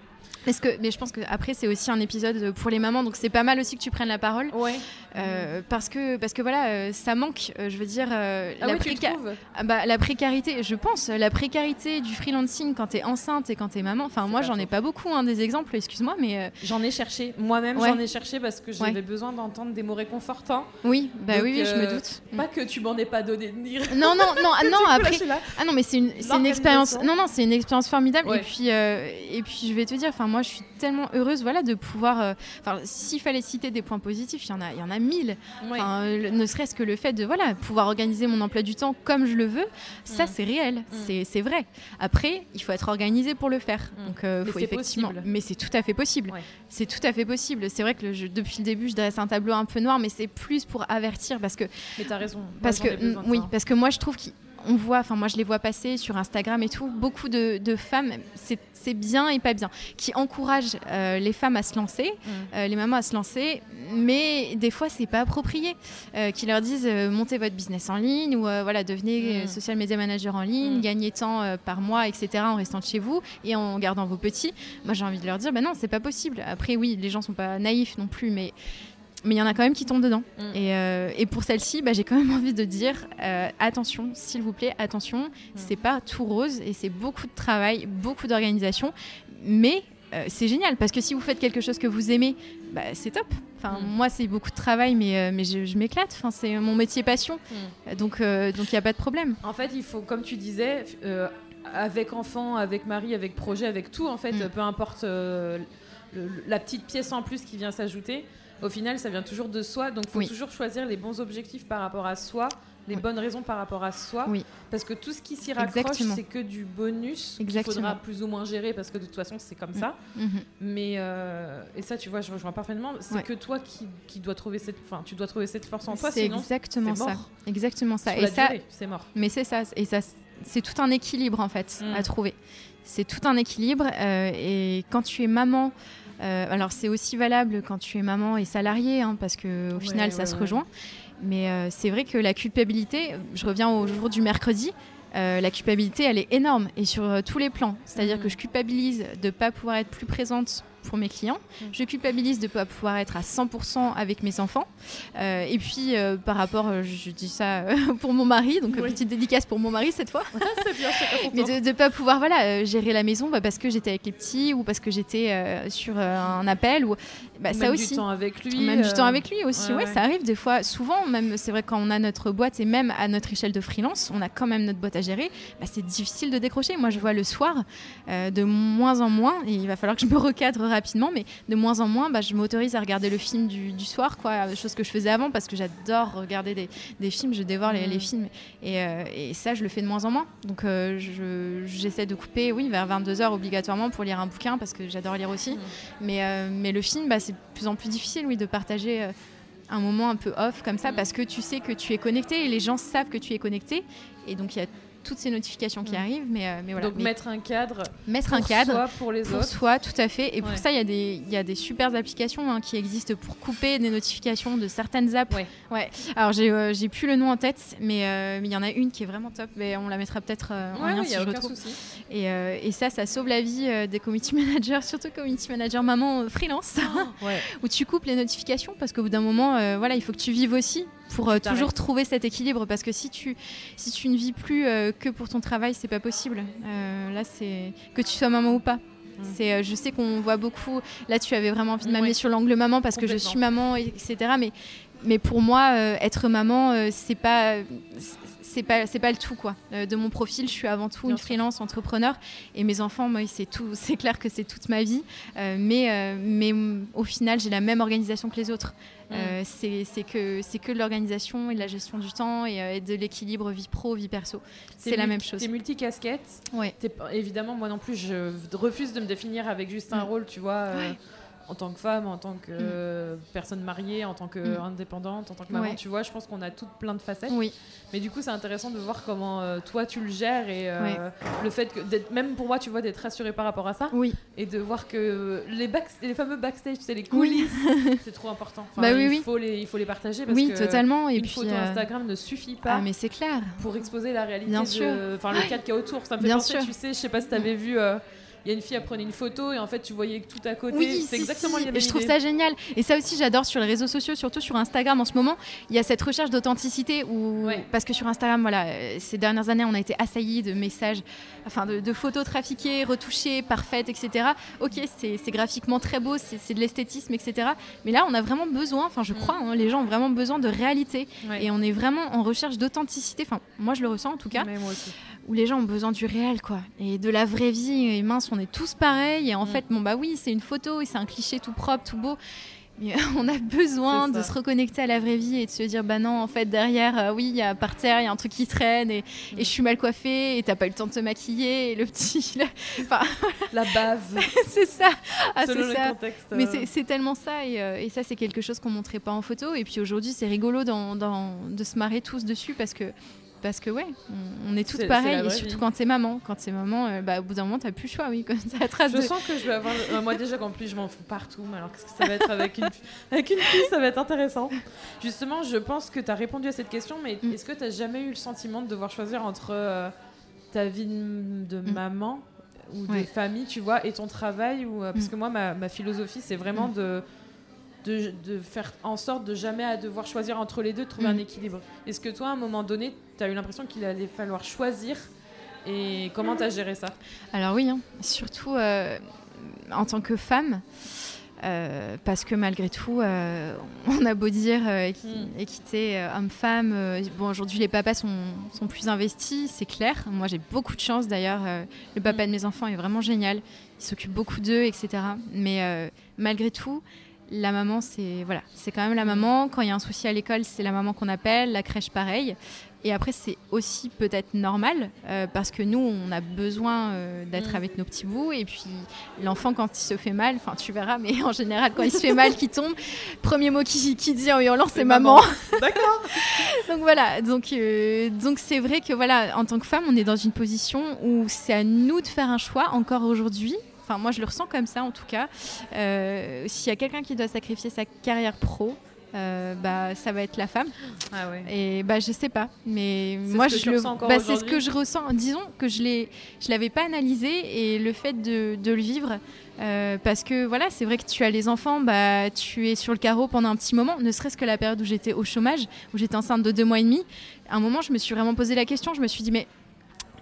Que, mais je pense que après c'est aussi un épisode pour les mamans, donc c'est pas mal aussi que tu prennes la parole, Ouais. euh, parce que parce que voilà, euh, ça manque. euh, je veux dire, Ah la, oui, préca- Ah bah, la précarité, je pense, la précarité du freelancing quand t'es enceinte et quand t'es maman. Enfin, moi j'en ai pas beaucoup hein, des exemples, excuse-moi, mais J'en ai cherché. Moi-même, Ouais. j'en ai cherché parce que j'avais besoin d'entendre des mots réconfortants. oui, bah Donc, oui, oui, je me doute. Pas que tu m'en aies pas donné. Non, non, non, ah, non. Après, Ah non mais c'est une, une expérience non non c'est une expérience formidable Ouais. et puis et puis je vais te dire enfin moi je suis tellement heureuse voilà de pouvoir euh, s'il fallait citer des points positifs il y en a il y en a mille euh, le- ne serait-ce que le fait de voilà pouvoir organiser mon emploi du temps comme je le veux ça Mm. c'est réel c'est c'est vrai après il faut être organisé pour le faire Mm. donc euh, Mais faut c'est effectivement possible. mais c'est tout à fait possible Ouais. c'est tout à fait possible c'est vrai que le- je- depuis le début je dresse un tableau un peu noir mais c'est plus pour avertir parce que Mais t'as raison. Parce que de oui, parce que moi je trouve qu'on voit, enfin moi je les vois passer sur Instagram et tout, beaucoup de, de femmes, c'est bien et pas bien, qui encouragent euh, les femmes à se lancer, Mm. euh, les mamans à se lancer, mais des fois c'est pas approprié, euh, qui leur disent montez votre business en ligne ou voilà devenez Mm. social media manager en ligne, Mm. gagnez tant par mois, etc. en restant chez vous et en gardant vos petits. Moi j'ai envie de leur dire, bah non c'est pas possible. Après oui, les gens sont pas naïfs non plus, mais mais il y en a quand même qui tombent dedans. Mm. Et, euh, et pour celle-ci, bah, j'ai quand même envie de dire euh, attention, s'il vous plaît, attention, c'est pas tout rose et c'est beaucoup de travail, beaucoup d'organisation, mais euh, c'est génial parce que si vous faites quelque chose que vous aimez, bah, c'est top. Enfin, Mm. moi, c'est beaucoup de travail, mais, euh, mais je, je m'éclate. Enfin, c'est mon métier passion, Mm. donc euh, donc il n'y a pas de problème. En fait, il faut, comme tu disais, euh, avec enfant, avec mari, avec projet, avec tout, en fait, peu importe euh, le- la petite pièce en plus qui vient s'ajouter, au final, ça vient toujours de soi. Donc, il faut Oui. toujours choisir les bons objectifs par rapport à soi, les Oui. bonnes raisons par rapport à soi. Oui. Parce que tout ce qui s'y raccroche, c'est que du bonus qu'il faudra plus ou moins gérer parce que de toute façon, c'est comme ça. Mhm. Mais euh, et ça, tu vois, je rejoins parfaitement. C'est Ouais. que toi qui, qui dois trouver cette, enfin, tu dois trouver cette force en toi. C'est exactement ça. Exactement ça. Sur Et ça, c'est mort. Mais c'est ça, et ça, c'est tout un équilibre en fait Mm. à trouver. C'est tout un équilibre euh, et quand tu es maman, alors c'est aussi valable quand tu es maman et salariée, hein, parce que au Ouais, final ça ouais, se ouais. rejoint. Mais euh, c'est vrai que la culpabilité, je reviens au jour du mercredi, euh, la culpabilité elle est énorme et sur euh, tous les plans. C'est-à-dire Mhm. que je culpabilise de ne pas pouvoir être plus présente pour mes clients. Mhm. Je culpabilise de ne pas pouvoir être à 100% avec mes enfants. Euh, et puis euh, par rapport, euh, je dis ça pour mon mari, donc Oui. petite dédicace pour mon mari cette fois. c'est bien, Mais de ne pas pouvoir voilà, gérer la maison bah, parce que j'étais avec les petits ou parce que j'étais sur un appel. Ou, bah, ça aussi. du temps avec lui. Même du euh, temps avec lui aussi, ouais, ouais, ouais. ça arrive des fois. Souvent, même c'est vrai quand on a notre boîte et même à notre échelle de freelance, on a quand même notre boîte à gérer. bah, c'est difficile de décrocher. Moi, je vois le soir euh, de moins en moins, et il va falloir que je me recadre rapidement, mais de moins en moins, bah, je m'autorise à regarder le film du, du soir, quoi, chose que je faisais avant parce que j'adore regarder des, des films, je dévore les, Mhm. les films, et, euh, et ça, je le fais de moins en moins. Donc, euh, je- j'essaie de couper, oui, vers 22h obligatoirement pour lire un bouquin parce que j'adore lire aussi. Mhm. Mais, euh, mais le film, bah, c'est de plus en plus difficile, oui, de partager euh, un moment un peu off comme ça Mm. parce que tu sais que tu es connecté et les gens savent que tu es connecté. Et donc, il y a toutes ces notifications qui arrivent. Mais, euh, mais voilà. Donc Mais mettre un cadre mettre pour un cadre. soi, pour les Pour autres. soi, tout à fait. Et pour ça, il y, a des- il y a des super applications hein, qui existent pour couper des notifications de certaines apps. Ouais. Ouais. Alors, j'ai euh, plus le nom en tête, mais euh, il y en a une qui est vraiment top. Mais on la mettra peut-être euh, en Ouais, lien ouais, si je aucun retrouve. souci. Et, euh, et ça, ça sauve la vie euh, des community managers, surtout community manager maman freelance, Ouais. où tu coupes les notifications parce qu'au bout d'un moment, voilà, il faut que tu vives aussi pour euh, toujours trouver cet équilibre. Parce que si tu, si tu ne vis plus euh, que pour ton travail, c'est pas possible. Euh, là, c'est que tu sois maman ou pas. C'est, euh, je sais qu'on voit beaucoup. Là, tu avais vraiment envie de m'amener Ouais. sur l'angle maman parce que je suis maman, etc. Mais, mais pour moi, euh, être maman, euh, c'est pas, c'est pas, c'est pas le tout quoi. Euh, de mon profil, je suis avant tout Bien une sûr. freelance, entrepreneur, et mes enfants, moi, c'est tout. C'est clair que c'est toute ma vie. Euh, mais, euh, mais au final, j'ai la même organisation que les autres. Mm. Euh, c'est, que, c'est que l'organisation et de la gestion du temps et, et de l'équilibre vie pro, vie perso. C'est la même chose. T'es multicasquette. Ouais. Évidemment, moi non plus, je refuse de me définir avec juste un Mm. rôle, tu vois, Ouais. En tant que femme, en tant que euh, personne mariée, en tant Mm. qu'indépendante, en tant que maman, Ouais. tu vois, je pense qu'on a toutes plein de facettes. Oui. Mais du coup, c'est intéressant de voir comment euh, toi tu le gères et euh, Ouais. le fait que, d'être- même pour moi, tu vois, d'être rassurée par rapport à ça Oui. et de voir que les, back- les fameux backstage, tu sais, les Oui. coulisses, c'est trop important. Enfin, Bah oui, il, oui. Faut les, il faut les partager parce Oui, que totalement. Et une puis, photo Instagram ne suffit pas ah, mais c'est clair. pour exposer la réalité enfin le cadre qu'il y a autour ça me fait Bien penser sûr. tu sais je sais pas si t'avais vu il y a une fille elle prenait une photo et en fait tu voyais tout à côté Oui, c'est si, exactement si. la même Et je trouve idée. ça génial. Et ça aussi, j'adore sur les réseaux sociaux, surtout sur Instagram en ce moment. Il y a cette recherche d'authenticité où, Ouais. parce que sur Instagram, voilà, euh, ces dernières années, on a été assaillis de messages, enfin, de, de photos trafiquées, retouchées, parfaites, etc. Ok, c'est graphiquement très beau, c'est de l'esthétisme, etc. Mais là, on a vraiment besoin, enfin, je Mm. crois, hein, les gens ont vraiment besoin de réalité. Ouais. Et on est vraiment en recherche d'authenticité. Enfin, moi, je le ressens en tout cas Mais moi aussi où les gens ont besoin du réel, quoi, et de la vraie vie. Et mince, on est tous pareils. Et en Mm. fait, bon bah oui, c'est une photo, et c'est un cliché tout propre, tout beau. Mais on a besoin de ça. se reconnecter à la vraie vie et de se dire, bah non, en fait, derrière, euh, oui, il y a par terre, il y a un truc qui traîne, et, Mm. et je suis mal coiffée, et t'as pas eu le temps de te maquiller, et le petit, là, enfin, la bave c'est ça, ah, selon c'est le ça. contexte Mais euh, c'est- c'est tellement ça, et, euh, et ça, c'est quelque chose qu'on montrait pas en photo. Et puis aujourd'hui, c'est rigolo dans- dans- de se marrer tous dessus parce que, parce que ouais, on, on est toutes pareilles, et surtout vie. quand t'es maman. Quand t'es maman, euh, bah, au bout d'un moment, t'as plus le choix, oui, comme ça, trace je de. sens que je vais avoir euh, moi déjà qu'en plus je m'en fous partout mais alors qu'est-ce que ça va être avec une avec une fille ça va être intéressant justement je pense que tu as répondu à cette question mais Mm. est-ce que tu as jamais eu le sentiment de devoir choisir entre euh, ta vie de de Mm. maman ou de Ouais. famille tu vois et ton travail ou parce Mm. que moi ma, ma philosophie c'est vraiment de de, de faire en sorte de jamais à devoir choisir entre les deux, de trouver Mm. un équilibre. Est-ce que toi, à un moment donné, tu as eu l'impression qu'il allait falloir choisir et comment tu as géré ça? Alors oui, hein, surtout euh, en tant que femme. euh, parce que malgré tout, euh, on a beau dire euh, Mm. équité homme-femme. bon, aujourd'hui, les papas sont, sont plus investis, c'est clair. Moi, j'ai beaucoup de chance d'ailleurs. le papa Mm. de mes enfants est vraiment génial. Il s'occupe beaucoup d'eux, etc. Mais malgré tout, la maman, c'est voilà, c'est quand même la maman. Quand il y a un souci à l'école, c'est la maman qu'on appelle. La crèche, pareil. Et après, c'est aussi peut-être normal euh, parce que nous, on a besoin euh, d'être Mm. avec nos petits bouts. Et puis, l'enfant, quand il se fait mal, enfin, tu verras, mais en général, quand il se fait mal, qu'il tombe, premier mot qu'il qui dit en hurlant, c'est maman. D'accord. donc voilà, donc euh, donc c'est vrai que voilà, en tant que femme, on est dans une position où c'est à nous de faire un choix encore aujourd'hui. Enfin, moi, je le ressens comme ça, en tout cas. Euh, S'il y a quelqu'un qui doit sacrifier sa carrière pro, euh, bah, ça va être la femme. Ah ouais. Et bah, je sais pas, mais C'est moi, ce que je le, bah, c'est ce que je ressens. Disons que je l'ai, je l'avais pas analysé et le fait de, de le vivre, euh, parce que voilà, c'est vrai que tu as les enfants, bah, tu es sur le carreau pendant un petit moment, ne serait-ce que la période où j'étais au chômage, où j'étais enceinte de deux mois et demi. À un moment, je me suis vraiment posé la question. Je me suis dit, mais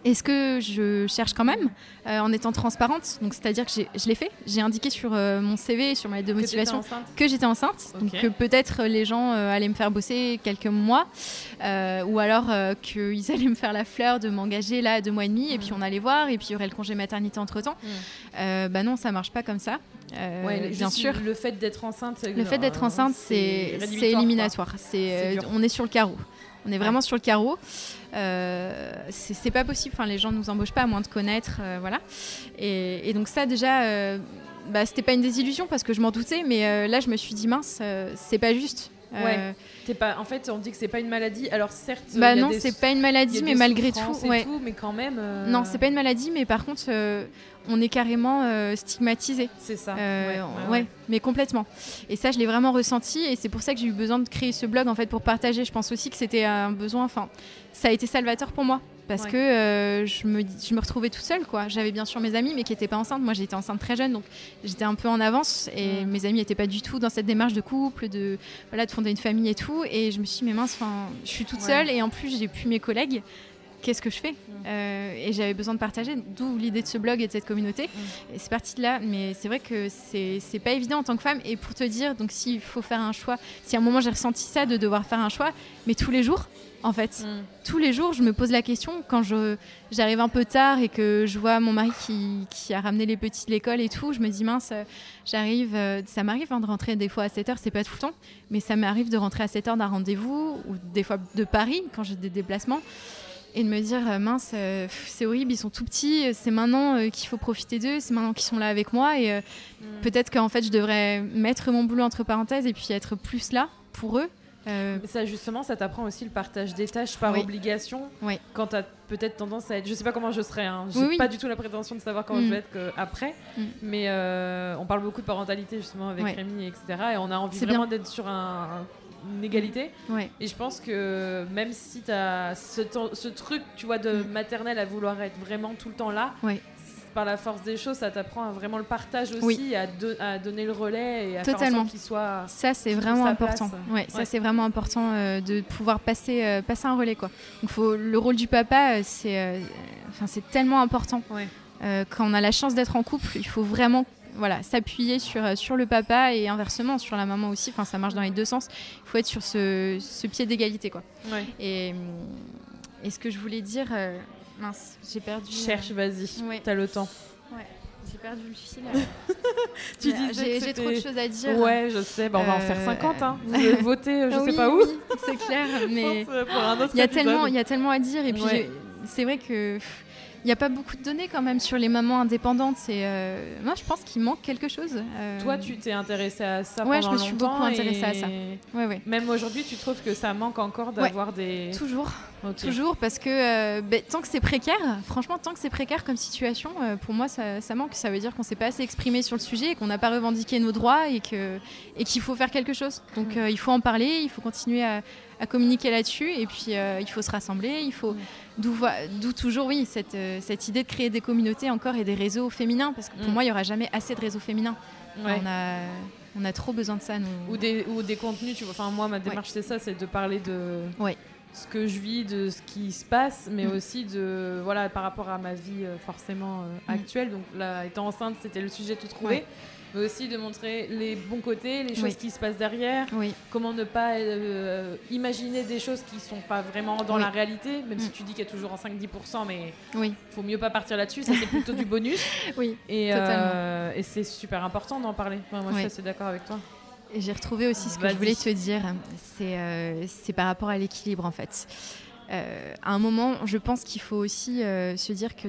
est-ce que je cherche quand même euh, en étant transparente Donc, c'est-à-dire que je l'ai fait. J'ai indiqué sur euh, mon CV, sur ma lettre de motivation, que j'étais enceinte, donc que peut-être les gens euh, allaient me faire bosser quelques mois, ou alors qu'ils allaient me faire la fleur de m'engager là deux mois et demi, et puis Mm. on allait voir, et puis il y aurait le congé maternité entre temps. Mm. bah non, ça marche pas comme ça. Ouais, bien sûr. Le fait d'être enceinte. Le fait d'être enceinte, c'est éliminatoire. C'est, euh, dur. on est sur le carreau. On est vraiment sur le carreau. Euh, c'est pas possible. Enfin, les gens nous embauchent pas à moins de connaître, euh, voilà. Et, donc ça déjà, euh, bah, c'était pas une désillusion parce que je m'en doutais, mais là je me suis dit mince, c'est pas juste. Euh, Ouais. T'es pas. En fait, on dit que c'est pas une maladie. Alors certes. bah non, c'est pas une maladie, mais malgré tout, ouais. tout, mais quand même. euh, Non, c'est pas une maladie, mais par contre, euh, on est carrément euh, stigmatisé. C'est ça. Euh, ouais, ouais. mais complètement. Et ça, je l'ai vraiment ressenti, et c'est pour ça que j'ai eu besoin de créer ce blog en fait pour partager. Je pense aussi que c'était un besoin. Enfin, ça a été salvateur pour moi parce Ouais. que euh, je me dis- je me retrouvais toute seule quoi. J'avais bien sûr mes amis, mais qui n'étaient pas enceintes. Moi, j'étais enceinte très jeune, donc j'étais un peu en avance, et Mm. mes amis n'étaient pas du tout dans cette démarche de couple, de voilà, de fonder une famille et tout. Et je me suis dit, mais mince, je suis toute Ouais. seule, et en plus, j'ai plus mes collègues. Qu'est-ce que je fais Mm. Euh, Et j'avais besoin de partager, d'où l'idée de ce blog et de cette communauté. Mm. Et c'est parti de là, mais c'est vrai que c'est c'est pas évident en tant que femme. Et pour te dire, donc s'il faut faire un choix, si à un moment j'ai ressenti ça de devoir faire un choix, mais tous les jours, en fait, Mm. tous les jours, je me pose la question quand je j'arrive un peu tard et que je vois mon mari qui, qui a ramené les petits de l'école et tout, je me dis mince, j'arrive, euh, ça m'arrive hein, de rentrer des fois à 7h, c'est pas tout le temps, mais ça m'arrive de rentrer à 7h d'un rendez-vous ou des fois de Paris quand j'ai des déplacements et de me dire euh, mince, euh, c'est horrible, ils sont tout petits, c'est maintenant qu'il faut profiter d'eux, c'est maintenant qu'ils sont là avec moi et Mm. peut-être qu'en fait je devrais mettre mon boulot entre parenthèses et puis être plus là pour eux. Euh, ça justement, ça t'apprend aussi le partage des tâches par Oui. obligation. Oui. Quand t'as peut-être tendance à être, je sais pas comment je serais. Hein. J'ai Oui, pas du tout la prétention de savoir comment Mm. je vais être que après. Mm. Mais euh, on parle beaucoup de parentalité justement avec. Rémi, etc. Et on a envie vraiment d'être sur un, une égalité. Et je pense que même si tu as ce, ce truc, tu vois, de Mm. maternelle à vouloir être vraiment tout le temps là. Par la force des choses, ça t'apprend à vraiment le partage aussi, Oui. à, do- à donner le relais et à faire en Totalement. sorte qu'il soit. Ça, c'est vraiment important. Ouais, ça, c'est vraiment important euh, de pouvoir passer, euh, passer un relais. Quoi. Donc, faut, le rôle du papa, euh, c'est enfin, c'est tellement important. Ouais. Quand on a la chance d'être en couple, il faut vraiment voilà, s'appuyer sur, sur le papa et inversement sur la maman aussi. Enfin, ça marche dans les deux sens. Il faut être sur ce, ce pied d'égalité. Quoi. Ouais. Et, et ce que je voulais dire, mince, j'ai perdu. euh, Cherche, vas-y, Ouais. t'as le temps. J'ai perdu le fil. euh. Tu J'ai- disais j'ai trop de choses à dire. Ouais, je sais, bah, on va en faire Euh, 50. Hein. Vous euh, je Oui, sais pas où. oui, c'est clair, mais euh, il y a tellement, il y a tellement à dire et puis Ouais. c'est vrai que il n'y a pas beaucoup de données quand même sur les mamans indépendantes. Euh, moi, je pense qu'il manque quelque chose. Euh, Toi, tu t'es intéressée à ça Ouais, pendant je me suis longtemps beaucoup intéressée à et ça. ouais, ouais. Même aujourd'hui, tu trouves que ça manque encore d'avoir des. Toujours, Toujours, parce que euh, ben, tant que c'est précaire, franchement, tant que c'est précaire comme situation, euh, pour moi, ça, ça manque. Ça veut dire qu'on s'est pas assez exprimé sur le sujet et qu'on n'a pas revendiqué nos droits et qu'il faut faire quelque chose. Donc, euh, il faut en parler, il faut continuer à, à communiquer là-dessus et puis il faut se rassembler, il faut d'où toujours oui cette, cette idée de créer des communautés encore et des réseaux féminins parce que pour Mm. moi, il y aura jamais assez de réseaux féminins. Ouais. On a on a trop besoin de ça. Nous. Ou des, ou des contenus, tu vois. Enfin, moi, ma démarche, c'est ça, c'est de parler de Ouais. Ce que je vis, de ce qui se passe, mais Mm. aussi de, voilà, par rapport à ma vie euh, forcément euh, Mm. actuelle. Donc là, étant enceinte, c'était le sujet tout trouvé. Ouais. Mais aussi de montrer les bons côtés, les choses Oui. qui se passent derrière, Oui, comment ne pas euh, imaginer des choses qui sont pas vraiment dans Oui. la réalité, même si Mm. tu dis qu'il y a toujours en 5-10%, mais oui, faut mieux pas partir là-dessus, ça c'est plutôt du bonus. oui. Et, euh, et c'est super important d'en parler. Enfin, moi, je suis assez d'accord avec toi. J'ai retrouvé aussi ce que je voulais te dire. C'est par rapport à l'équilibre en fait. à un moment, je pense qu'il faut aussi se dire que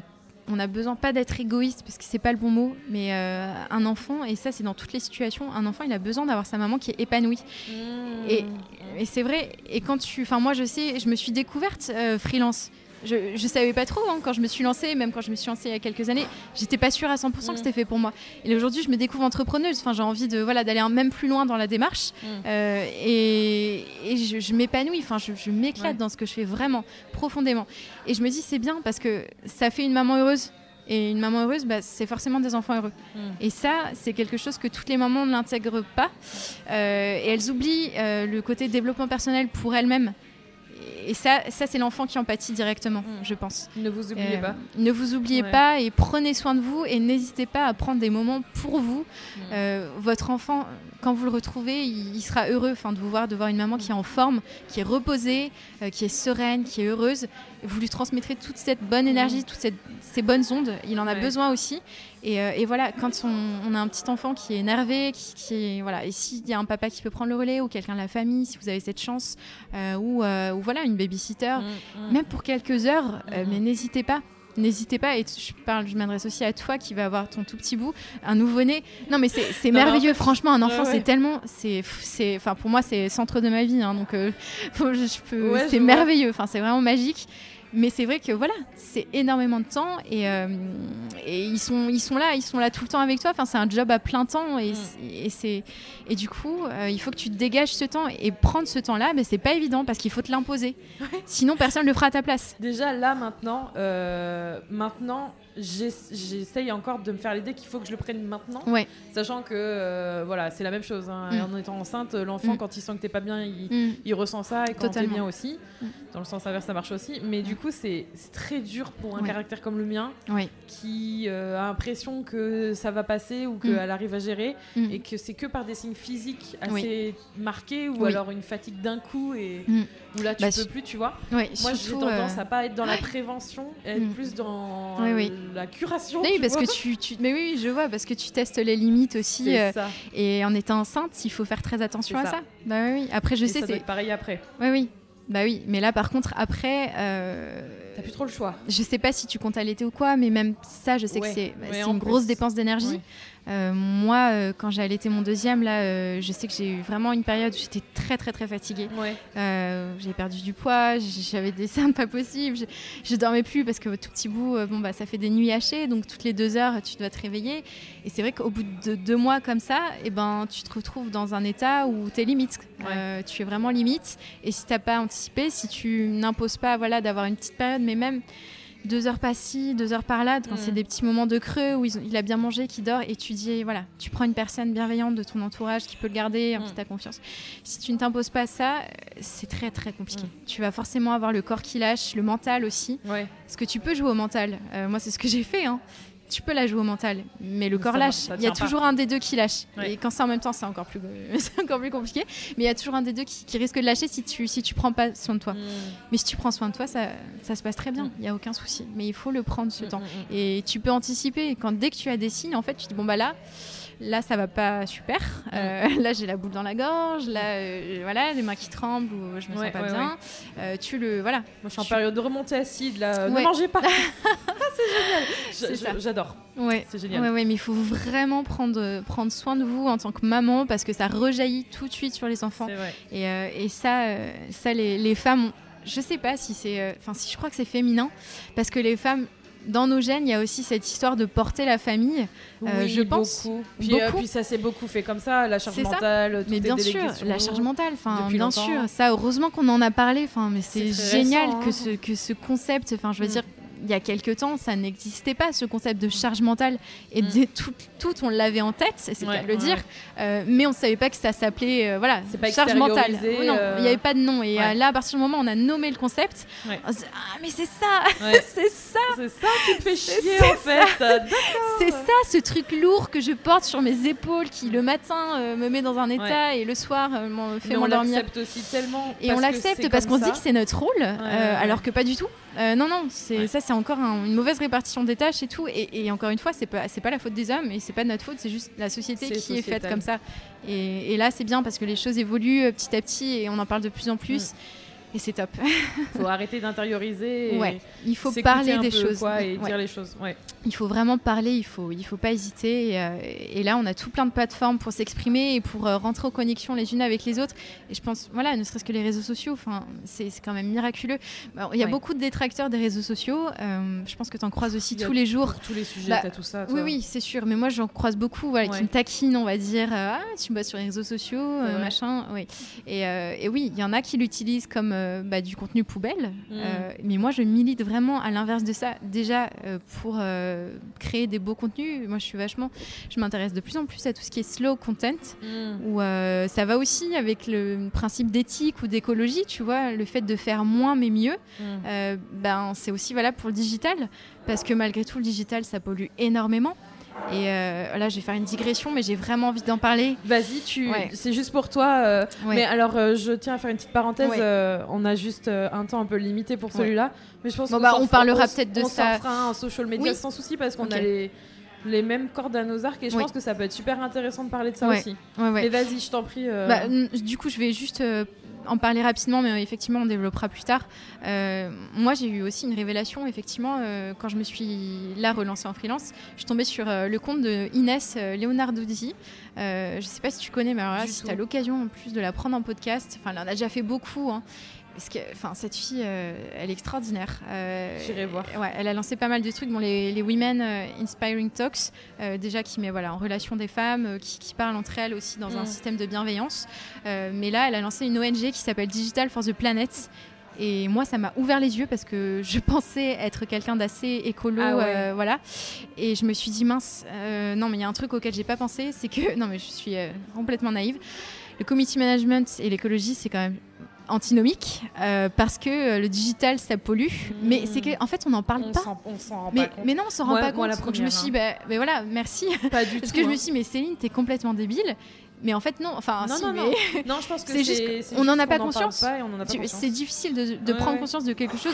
on a besoin pas d'être égoïste parce que c'est pas le bon mot, mais euh, un enfant, et ça c'est dans toutes les situations, un enfant il a besoin d'avoir sa maman qui est épanouie. Mmh. Et, c'est vrai, et quand tu. Enfin, moi je sais, je me suis découverte euh, freelance je, je savais pas trop hein, quand je me suis lancée, même quand je me suis lancée il y a quelques années, j'étais pas sûre à 100% que mm. c'était fait pour moi. Et aujourd'hui, je me découvre entrepreneuse. Enfin, j'ai envie de voilà d'aller même plus loin dans la démarche mm. euh, et, je, m'épanouis. Enfin, je, m'éclate dans ce que je fais vraiment profondément. Et je me dis c'est bien parce que ça fait une maman heureuse. Et une maman heureuse, bah, c'est forcément des enfants heureux. Mm. Et ça, c'est quelque chose que toutes les mamans ne l'intègrent pas. Euh, et elles oublient euh, le côté développement personnel pour elles-mêmes et ça, ça c'est l'enfant qui empathie directement, mm. je pense. Ne vous oubliez euh, pas. Ne vous oubliez pas et prenez soin de vous et n'hésitez pas à prendre des moments pour vous. Mm. Euh, votre enfant, quand vous le retrouvez, il, sera heureux enfin, de vous voir, de voir une maman qui est en forme, qui est reposée, euh, qui est sereine, qui est heureuse. Vous lui transmettrez toute cette bonne mm. énergie, toutes ces bonnes ondes. Il en a besoin aussi. Euh, et, voilà, quand on, a un petit enfant qui est énervé, qui, est, voilà, et s'il y a un papa qui peut prendre le relais ou quelqu'un de la famille, si vous avez cette chance, euh, ou, euh, ou, voilà, une babysitter, mm, mm. même pour quelques heures, mm, mais n'hésitez pas. N'hésitez pas, et je parle, je m'adresse aussi à toi qui va avoir ton tout petit bout, un nouveau-né. Non, mais c'est merveilleux, franchement, un enfant, c'est tellement, c'est, enfin, pour moi, c'est centre de ma vie, hein, donc je peux, c'est merveilleux, enfin, c'est vraiment magique. Mais c'est vrai que voilà, c'est énormément de temps et, euh, et, ils, sont, ils sont là, ils sont là tout le temps avec toi. Enfin, c'est un job à plein temps et, mm. et c'est et du coup, euh, il faut que tu dégages ce temps et prendre ce temps-là, mais c'est pas évident parce qu'il faut te l'imposer. Sinon, personne ne le fera à ta place. Déjà là maintenant, euh, maintenant j'essaye encore de me faire l'idée qu'il faut que je le prenne maintenant. Ouais. Sachant que euh, voilà, c'est la même chose. Hein. Mm. En étant enceinte, l'enfant, mm. quand il sent que t'es pas bien, il, mm. ressent ça. Et quand t'es bien aussi. Dans le sens inverse, ça marche aussi. Mais du coup, c'est très dur pour un caractère comme le mien qui euh, a l'impression que ça va passer ou qu'elle arrive à gérer et que c'est que par des signes physiques assez marqués ou alors une fatigue d'un coup et où là tu bah, peux plus, tu vois. Moi, j'ai tendance euh, à pas être dans la prévention, être plus dans la curation. Oui, parce que tu, tu, mais oui, je vois, parce que tu testes les limites aussi. Euh, et en étant enceinte, il faut faire très attention à ça. Bah oui. Après, je sais, c'est pareil après. Oui, oui. Bah oui, mais là par contre après, euh... t'as plus trop le choix. Je sais pas si tu comptes allaiter ou quoi, mais même ça, je sais que c'est bah, une grosse dépense d'énergie. Euh, moi, euh, quand j'ai allaité mon deuxième, là, euh, je sais que j'ai eu vraiment une période où j'étais très, très, très fatiguée. j'ai perdu du poids, j'avais des seins pas possibles, je, je, dormais plus parce que tout petit bout, bon, bah, ça fait des nuits hachées, donc toutes les deux heures, tu dois te réveiller. Et c'est vrai qu'au bout de deux mois comme ça, et eh ben, tu te retrouves dans un état où tu es limite. tu es vraiment limite. Et si tu n'as pas anticipé, si tu n'imposes pas voilà, d'avoir une petite période, mais même deux heures par-ci, deux heures par-là, quand c'est mm. des petits moments de creux où il a bien mangé, qui dort, et tu dis, voilà, tu prends une personne bienveillante de ton entourage qui peut le garder, en qui mm. tu as confiance. Si tu ne t'imposes pas ça, c'est très très compliqué. Mm. Tu vas forcément avoir le corps qui lâche, le mental aussi. Ouais. Parce que tu peux jouer au mental. Euh, moi, c'est ce que j'ai fait. Hein tu peux la jouer au mental, mais le corps lâche. Il y a toujours un des deux qui lâche. Et quand c'est en même temps, c'est encore plus, encore plus compliqué. Mais il y a toujours un des deux qui, risque de lâcher si tu, si tu prends pas soin de toi. Mm. Mais si tu prends soin de toi, ça, ça se passe très bien. Mm. Il n'y a aucun souci. Mais il faut le prendre ce mm, temps. Et tu peux anticiper. Quand dès que tu as des signes, en fait, tu dis bon bah là là ça va pas super. Euh, là j'ai la boule dans la gorge là euh, voilà les mains qui tremblent ou je me sens pas bien. euh, tu le voilà. Moi je suis en période de remontée acide là. Ne mangez pas. C'est génial. J'adore. Ouais. C'est génial. Ouais, mais il faut vraiment prendre prendre soin de vous en tant que maman parce que ça rejaillit tout de suite sur les enfants. Et, et, ça ça les, les femmes je sais pas si c'est enfin si je crois que c'est féminin parce que les femmes dans nos gènes, il y a aussi cette histoire de porter la famille. Euh, je pense. Beaucoup. Puis, euh, puis ça s'est beaucoup fait comme ça, la charge mentale. Mais bien sûr, la charge mentale. Enfin, bien sûr. Ça, heureusement qu'on en a parlé. Enfin, mais c'est génial que hein. ce que ce concept. Enfin, je veux mm. dire il y a quelques temps, ça n'existait pas, ce concept de charge mentale. Et mm. tout, tout, on l'avait en tête, c'est ouais, le dire, euh, mais on ne savait pas que ça s'appelait euh, voilà, pas charge mentale. non, il n'y avait pas de nom. Et euh, là, à partir du moment où on a nommé le concept, on se dit, ah, mais c'est ça, c'est ça. C'est ça qui te fait chier, en fait. c'est ça, ce truc lourd que je porte sur mes épaules, qui le matin me met dans un état et le soir me fait m'endormir. On l'accepte aussi tellement. Et on l'accepte parce qu'on dit que c'est notre rôle, alors que pas du tout. Euh, non, non, c'est ça, c'est encore une mauvaise répartition des tâches et tout. Et, encore une fois, c'est pas, c'est pas la faute des hommes et c'est pas de notre faute, c'est juste la société qui est faite comme ça. Et, là, c'est bien parce que les choses évoluent euh, petit à petit et on en parle de plus en plus. Mm. Et c'est top. Il faut arrêter d'intérioriser. Ouais, il faut parler des choses. Quoi, et dire les choses. Ouais. Il faut vraiment parler, il faut, il faut pas hésiter. Et, euh, là, on a tout plein de plateformes pour s'exprimer et pour euh, rentrer en connexion les unes avec les autres. Et je pense, voilà, ne serait-ce que les réseaux sociaux, c'est quand même miraculeux. Il y a beaucoup de détracteurs des réseaux sociaux. Euh, je pense que tu en croises aussi tous les jours. tous les sujets, bah, tu as tout ça. Oui, oui, c'est sûr. Mais moi, j'en croise beaucoup voilà, qui me taquinent, on va dire. ah, tu bosses sur les réseaux sociaux, machin. Oui. Et, et oui, il y en a qui l'utilisent comme euh, bah, du contenu poubelle. Mm. Euh, mais moi, je milite vraiment à l'inverse de ça. Déjà, euh, pour créer des beaux contenus, moi, je suis vachement. Je m'intéresse de plus en plus à tout ce qui est slow content, mm. où ça va aussi avec le principe d'éthique ou d'écologie, tu vois, le fait de faire moins mais mieux. Mm. ben, c'est aussi valable pour le digital, parce que malgré tout, le digital, ça pollue énormément. Et euh, là, je vais faire une digression, mais j'ai vraiment envie d'en parler. Vas-y, tu... c'est juste pour toi. Euh, mais alors, euh, je tiens à faire une petite parenthèse. on a juste un temps un peu limité pour celui-là. Mais je pense bon, bah, on parlera peut-être de on ça. On fera un social media sans souci parce qu'on a les, les, mêmes cordes à nos arcs et je pense que ça peut être super intéressant de parler de ça aussi. Mais vas-y, je t'en prie. Bah, du coup, je vais juste en parler rapidement, mais effectivement, on développera plus tard. Euh, moi, j'ai eu aussi une révélation, effectivement, euh, quand je me suis là relancée en freelance. Je suis tombée sur euh, le compte de Inès Leonardozzi. je ne sais pas si tu connais, mais alors là, si tu as l'occasion en plus de la prendre en podcast, enfin, elle en a déjà fait beaucoup. Hein. Parce que, enfin, cette fille, euh, elle est extraordinaire. Euh, J'irai voir. Ouais, elle a lancé pas mal de trucs. Bon, les, les Women euh, Inspiring Talks, déjà qui met voilà en relation des femmes, qui, qui, parlent entre elles aussi dans un mm. système de bienveillance. mais là, elle a lancé une ONG qui s'appelle Digital for the Planet. Et moi, ça m'a ouvert les yeux parce que je pensais être quelqu'un d'assez écolo, ah voilà. Et je me suis dit mince, non, mais il y a un truc auquel j'ai pas pensé, c'est que non, mais je suis complètement naïve. Le community management et l'écologie, c'est quand même antinomique euh, parce que euh, le digital ça pollue. Mais c'est que en fait on n'en parle on pas. on s'en rend mais, pas compte. mais non on s'en rend pas compte. Donc je me suis dit hein. bah, bah, voilà merci. Pas du parce que je me hein. suis dit mais Céline t'es complètement débile. Mais en fait non. Enfin non, si, non, mais non. je pense que c'est juste on n'en a pas conscience. c'est difficile de, de prendre conscience de quelque chose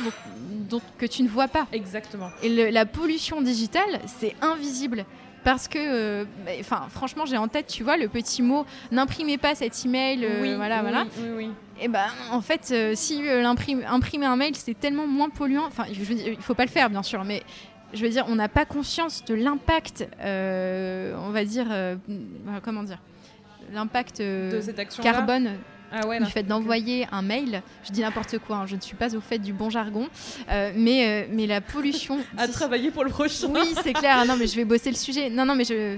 dont, que tu ne vois pas. Exactement. Et la pollution digitale c'est invisible parce que, euh, enfin, franchement, j'ai en tête, tu vois, le petit mot n'imprimez pas cet email, euh, oui, voilà, voilà. Oui, oui. Et ben, en fait, euh, si imprimer un mail, c'est tellement moins polluant. Enfin, je il faut pas le faire, bien sûr, mais je veux dire, on n'a pas conscience de l'impact, on va dire, comment dire, l'impact carbone ah du fait d'envoyer un mail. Je dis n'importe quoi, hein, je ne suis pas au fait du bon jargon, euh, mais, euh, mais la pollution. à travailler pour le prochain. Oui, c'est clair. non, mais je vais bosser le sujet. Non, non, mais je.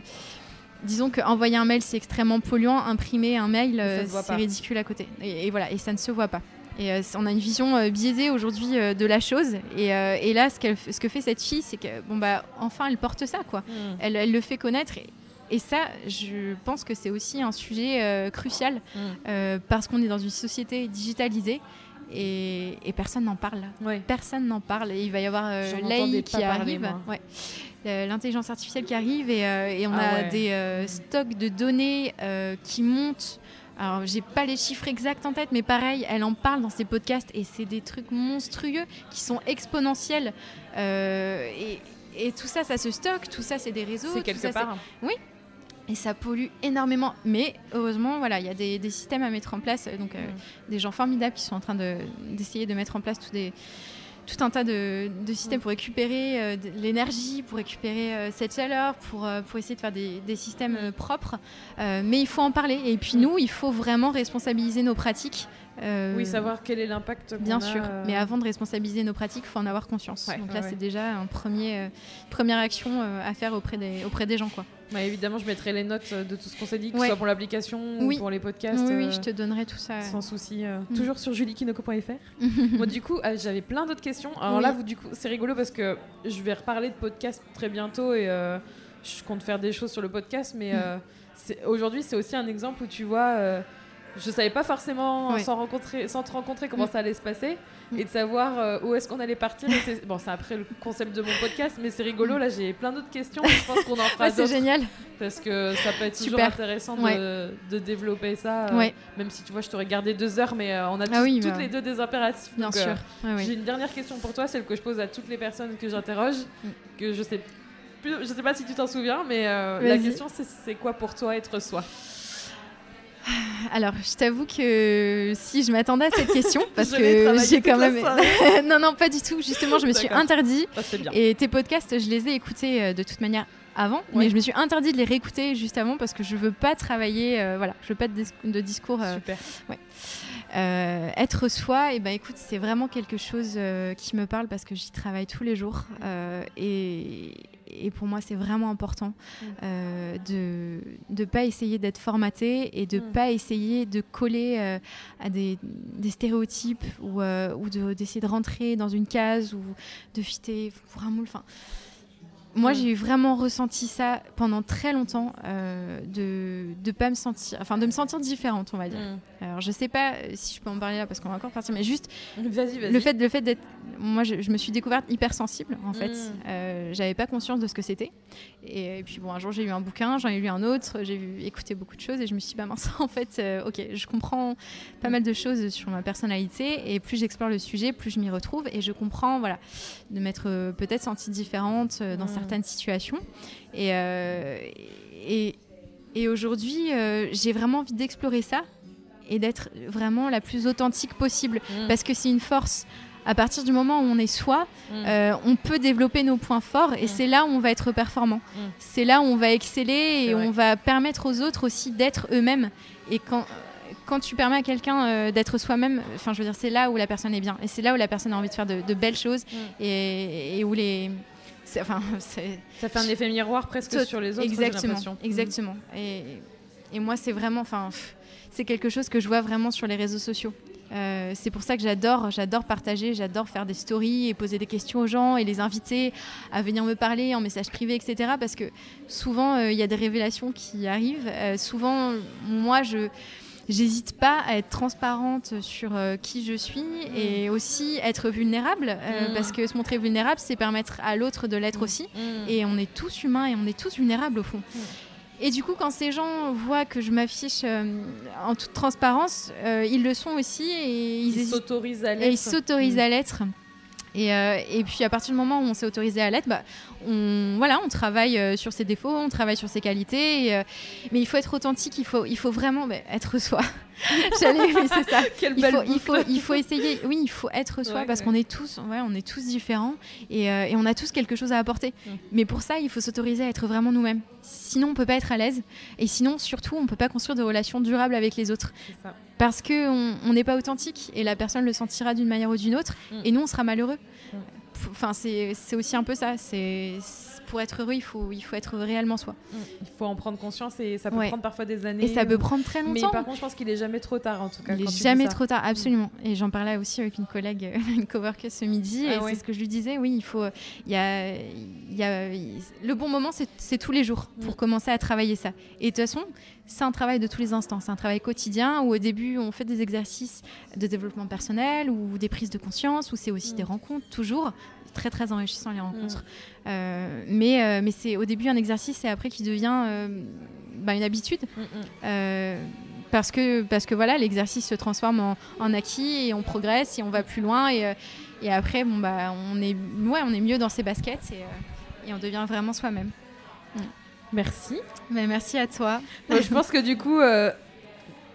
Disons qu'envoyer un mail, c'est extrêmement polluant. Imprimer un mail, euh, c'est ridicule à côté. Et, voilà, et ça ne se voit pas. Et on a une vision biaisée aujourd'hui de la chose. Et, et là, ce, ce, que fait cette fille, c'est que, bon, bah, enfin, elle porte ça, quoi. Hmm. Elle, elle, le fait connaître. Et, et ça, je pense que c'est aussi un sujet euh, crucial mm. euh, parce qu'on est dans une société digitalisée et, personne n'en parle. Personne n'en parle. Et il va y avoir euh, l'AI qui arrive. L'intelligence artificielle qui arrive et, on ah a des stocks de données qui montent. Alors, j'ai pas les chiffres exacts en tête, mais pareil, elle en parle dans ses podcasts et c'est des trucs monstrueux qui sont exponentiels. Et, et, tout ça, ça se stocke, tout ça, c'est des réseaux. C'est quelque part. Oui, et ça pollue énormément. Mais heureusement, voilà, il y a des, systèmes à mettre en place, donc euh, des gens formidables qui sont en train d'essayer de, mettre en place tout, des, tout un tas de, systèmes pour récupérer euh, l'énergie, pour récupérer euh, cette chaleur, pour, pour essayer de faire des, des systèmes propres. mais il faut en parler. Et puis nous, il faut vraiment responsabiliser nos pratiques. Euh, oui, savoir quel est l'impact. Bien sûr, euh, mais avant de responsabiliser nos pratiques, il faut en avoir conscience. Donc là, c'est déjà une premier, euh, première action à faire auprès des, auprès des gens. Quoi. évidemment, je mettrai les notes de tout ce qu'on s'est dit, que ce soit pour l'application ou pour les podcasts. Oui, je te donnerai tout ça. Sans souci. Mm. Toujours sur juliekinoko.fr. Moi, du coup, j'avais plein d'autres questions. Alors là, vous, du coup, c'est rigolo parce que je vais reparler de podcast très bientôt et je compte faire des choses sur le podcast, mais mm. aujourd'hui, c'est aussi un exemple où tu vois je savais pas forcément Ouais. sans rencontrer, sans te rencontrer comment Mm. ça allait se passer Mm. et de savoir euh, où est-ce qu'on allait partir. Et bon, c'est après le concept de mon podcast, mais c'est rigolo. Là, j'ai plein d'autres questions. Je pense qu'on en fera Ouais, c'est génial. parce que ça peut être toujours Super. intéressant de, Ouais. de développer ça. euh, Même si tu vois, je t'aurais gardé deux heures, mais euh, on a Ah oui, toutes bah, les deux des impératifs. bien donc, sûr. J'ai une dernière question pour toi, celle que je pose à toutes les personnes que j'interroge, Mm. que je sais plus, je sais pas si tu t'en souviens, mais la question c'est c'est quoi pour toi être soi? Alors, je t'avoue que si je m'attendais à cette question, parce que j'ai quand même. non, non, pas du tout. Justement, je me suis interdit. Bien. Et tes podcasts, je les ai écoutés euh, de toute manière avant, Ouais. mais je me suis interdit de les réécouter juste avant parce que je veux pas travailler, euh, voilà, je veux pas de, dis- de discours. euh, Super. Euh, être soi, et ben écoute, c'est vraiment quelque chose euh, qui me parle parce que j'y travaille tous les jours euh, et, et pour moi c'est vraiment important Mm. de de pas essayer d'être formaté et de Mm. pas essayer de coller à des, des stéréotypes ou, ou de- d'essayer de rentrer dans une case ou de fitter pour un moule. Enfin, moi, Mm. j'ai vraiment ressenti ça pendant très longtemps, euh, de de pas me sentir, enfin de me sentir différente, on va dire. Mm. Alors, je sais pas euh, si je peux en parler là parce qu'on va encore partir, mais juste le fait, le fait d'être. Moi, je, je me suis découverte hypersensible, en fait. Mm. Euh, J'avais pas conscience de ce que c'était. Et, puis, bon, un jour, j'ai eu un bouquin, j'en ai lu un autre, j'ai écouté beaucoup de choses et je me suis dit, bah mince, en fait, euh, ok, je comprends pas mal de choses sur ma personnalité et plus j'explore le sujet, plus je m'y retrouve et je comprends, voilà, de m'être peut-être sentie différente dans Mm. Certaines situations. Et, euh, et, et aujourd'hui, euh, j'ai vraiment envie d'explorer ça et d'être vraiment la plus authentique possible Mm. parce que c'est une force. À partir du moment où on est soi, Mm. euh, on peut développer nos points forts et Mm. c'est là où on va être performant. Mm. C'est là où on va exceller et on va permettre aux autres aussi d'être eux-mêmes. Et quand, quand tu permets à quelqu'un euh, d'être soi-même, enfin je veux dire, c'est là où la personne est bien et c'est là où la personne a envie de faire de, de belles choses et, et où les, enfin Ça fait un effet miroir presque Tout- sur les autres. Exactement, l'impression. exactement. Et, et moi, c'est vraiment, enfin, c'est quelque chose que je vois vraiment sur les réseaux sociaux. Euh, c'est pour ça que j'adore, j'adore partager, j'adore faire des stories et poser des questions aux gens et les inviter à venir me parler en message privé, etc. Parce que souvent, euh, il y a des révélations qui arrivent. Euh, souvent, moi, je J'hésite pas à être transparente sur euh, qui je suis et aussi être vulnérable euh, Mm. parce que se montrer vulnérable, c'est permettre à l'autre de l'être Mm. aussi. Mm. Et on est tous humains et on est tous vulnérables au fond. Mm. Et du coup, quand ces gens voient que je m'affiche euh, en toute transparence, euh, ils le sont aussi et ils, s'autorisent à et l'être. ils s'autorisent Mm. à l'être. Et, euh, et puis à partir du moment où on s'est autorisé à l'être, bah, on, voilà, on travaille euh, sur ses défauts, on travaille sur ses qualités. et, euh, mais il faut être authentique, il faut, il faut vraiment bah, être soi. J'allais, mais c'est ça. Quelle Il belle faut, il, faut, il faut essayer, oui, il faut être soi Ouais, parce ouais. qu'on est tous, ouais, on est tous différents et, et on a tous quelque chose à apporter. Mm. Mais pour ça, il faut s'autoriser à être vraiment nous-mêmes. Sinon, on peut pas être à l'aise et sinon, surtout, on peut pas construire de relations durables avec les autres C'est ça. Parce que on on n'est pas authentique et la personne le sentira d'une manière ou d'une autre Mm. et nous, on sera malheureux. Mm. Enfin, c'est c'est aussi un peu ça. C'est pour être heureux, il faut, il faut être réellement soi. Mm. Il faut en prendre conscience et ça peut Ouais. prendre parfois des années. Et ça peut ou- prendre très Mais longtemps. par contre, je pense qu'il est jamais trop tard en tout cas. Il quand est tu dis jamais trop tard, absolument. Et j'en parlais aussi avec une collègue, une coworker ce midi, Ah et ouais. c'est ce que je lui disais. Oui, il faut, il y a, il y a, le bon moment, c'est tous les jours pour Mm. commencer à travailler ça. Et de toute façon, c'est un travail de tous les instants. C'est un travail quotidien où au début, on fait des exercices de développement personnel ou des prises de conscience, où c'est aussi Mm. des rencontres, toujours très très enrichissant les rencontres. Mais euh, mais c'est au début un exercice et après qui devient euh, bah, une habitude. Mm, mm. Euh, parce que, parce que voilà, l'exercice se transforme en, en acquis et on progresse et on va plus loin. Et, euh, et après, bon, bah, on, est, ouais, on est mieux dans ses baskets et, euh, et on devient vraiment soi-même. Merci. Mais merci à toi. Je pense que du coup, euh,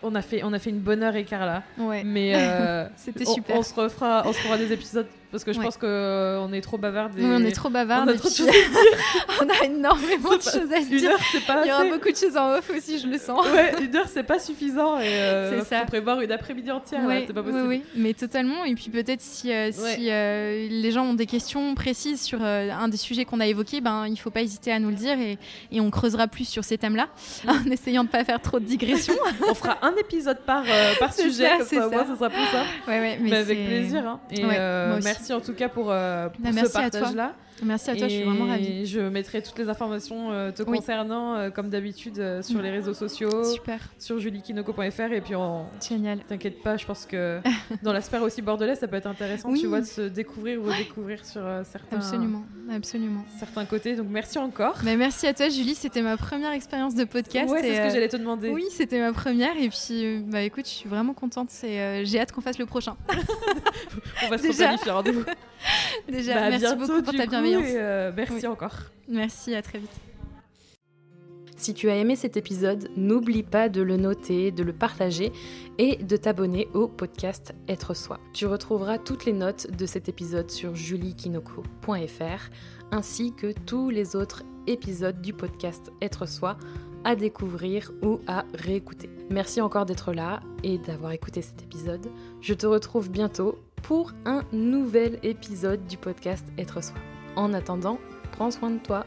on, a fait, on a fait une bonne heure et quart là. Ouais. Mais euh, C'était on, super. on se refera, on se refera des épisodes parce que je Ouais. pense qu'on est trop bavarde. et Oui, on est trop bavards. on a trop de choses on a énormément de choses à se dire. heure, pas Il y aura beaucoup de choses en off aussi, je le sens. Ouais, une heure, c'est pas suffisant. Et euh, ça. faut prévoir une après-midi entière. là, Ouais, c'est pas oui, possible. oui, mais totalement. Et puis peut-être si, euh, si euh, les gens ont des questions précises sur euh, un des sujets qu'on a évoqués, ben, il ne faut pas hésiter à nous le dire et, et on creusera plus sur ces thèmes-là en essayant de ne pas faire trop de digressions. On fera un épisode par, euh, par sujet, ça, comme ça, au moins, ça. ça sera plus ça. ouais, ouais, Mais, avec plaisir. hein. Et Ouais, euh, moi aussi. merci en tout cas pour, euh, pour Bah, ce merci partage-là. Merci à toi, je suis vraiment ravie. Je mettrai toutes les informations euh, te Oui. concernant, euh, comme d'habitude, euh, sur les réseaux sociaux, Super, sur juliekinoko.fr. Et puis, on... génial. t'inquiète pas, je pense que dans la sphère aussi bordelaise, ça peut être intéressant, Oui. tu vois, de se découvrir ou redécouvrir sur certains, Absolument, absolument. certains côtés. Donc, merci encore. Bah, merci à toi, Julie. C'était ma première expérience de podcast. ouais, c'est ce que j'allais te demander. Oui, c'était ma première. Et puis, bah écoute, je suis vraiment contente. Euh, j'ai hâte qu'on fasse le prochain. On va se Déjà. replanifier rendez-vous. Déjà, Bah, merci beaucoup pour ta coup, bienveillance. et, euh, merci Oui. encore. Merci, à très vite. Si tu as aimé cet épisode, n'oublie pas de le noter, de le partager et de t'abonner au podcast Être Soi. Tu retrouveras toutes les notes de cet épisode sur juliekinoko.fr ainsi que tous les autres épisodes du podcast Être Soi à découvrir ou à réécouter. Merci encore d'être là et d'avoir écouté cet épisode. Je te retrouve bientôt pour un nouvel épisode du podcast Être Soi. En attendant, prends soin de toi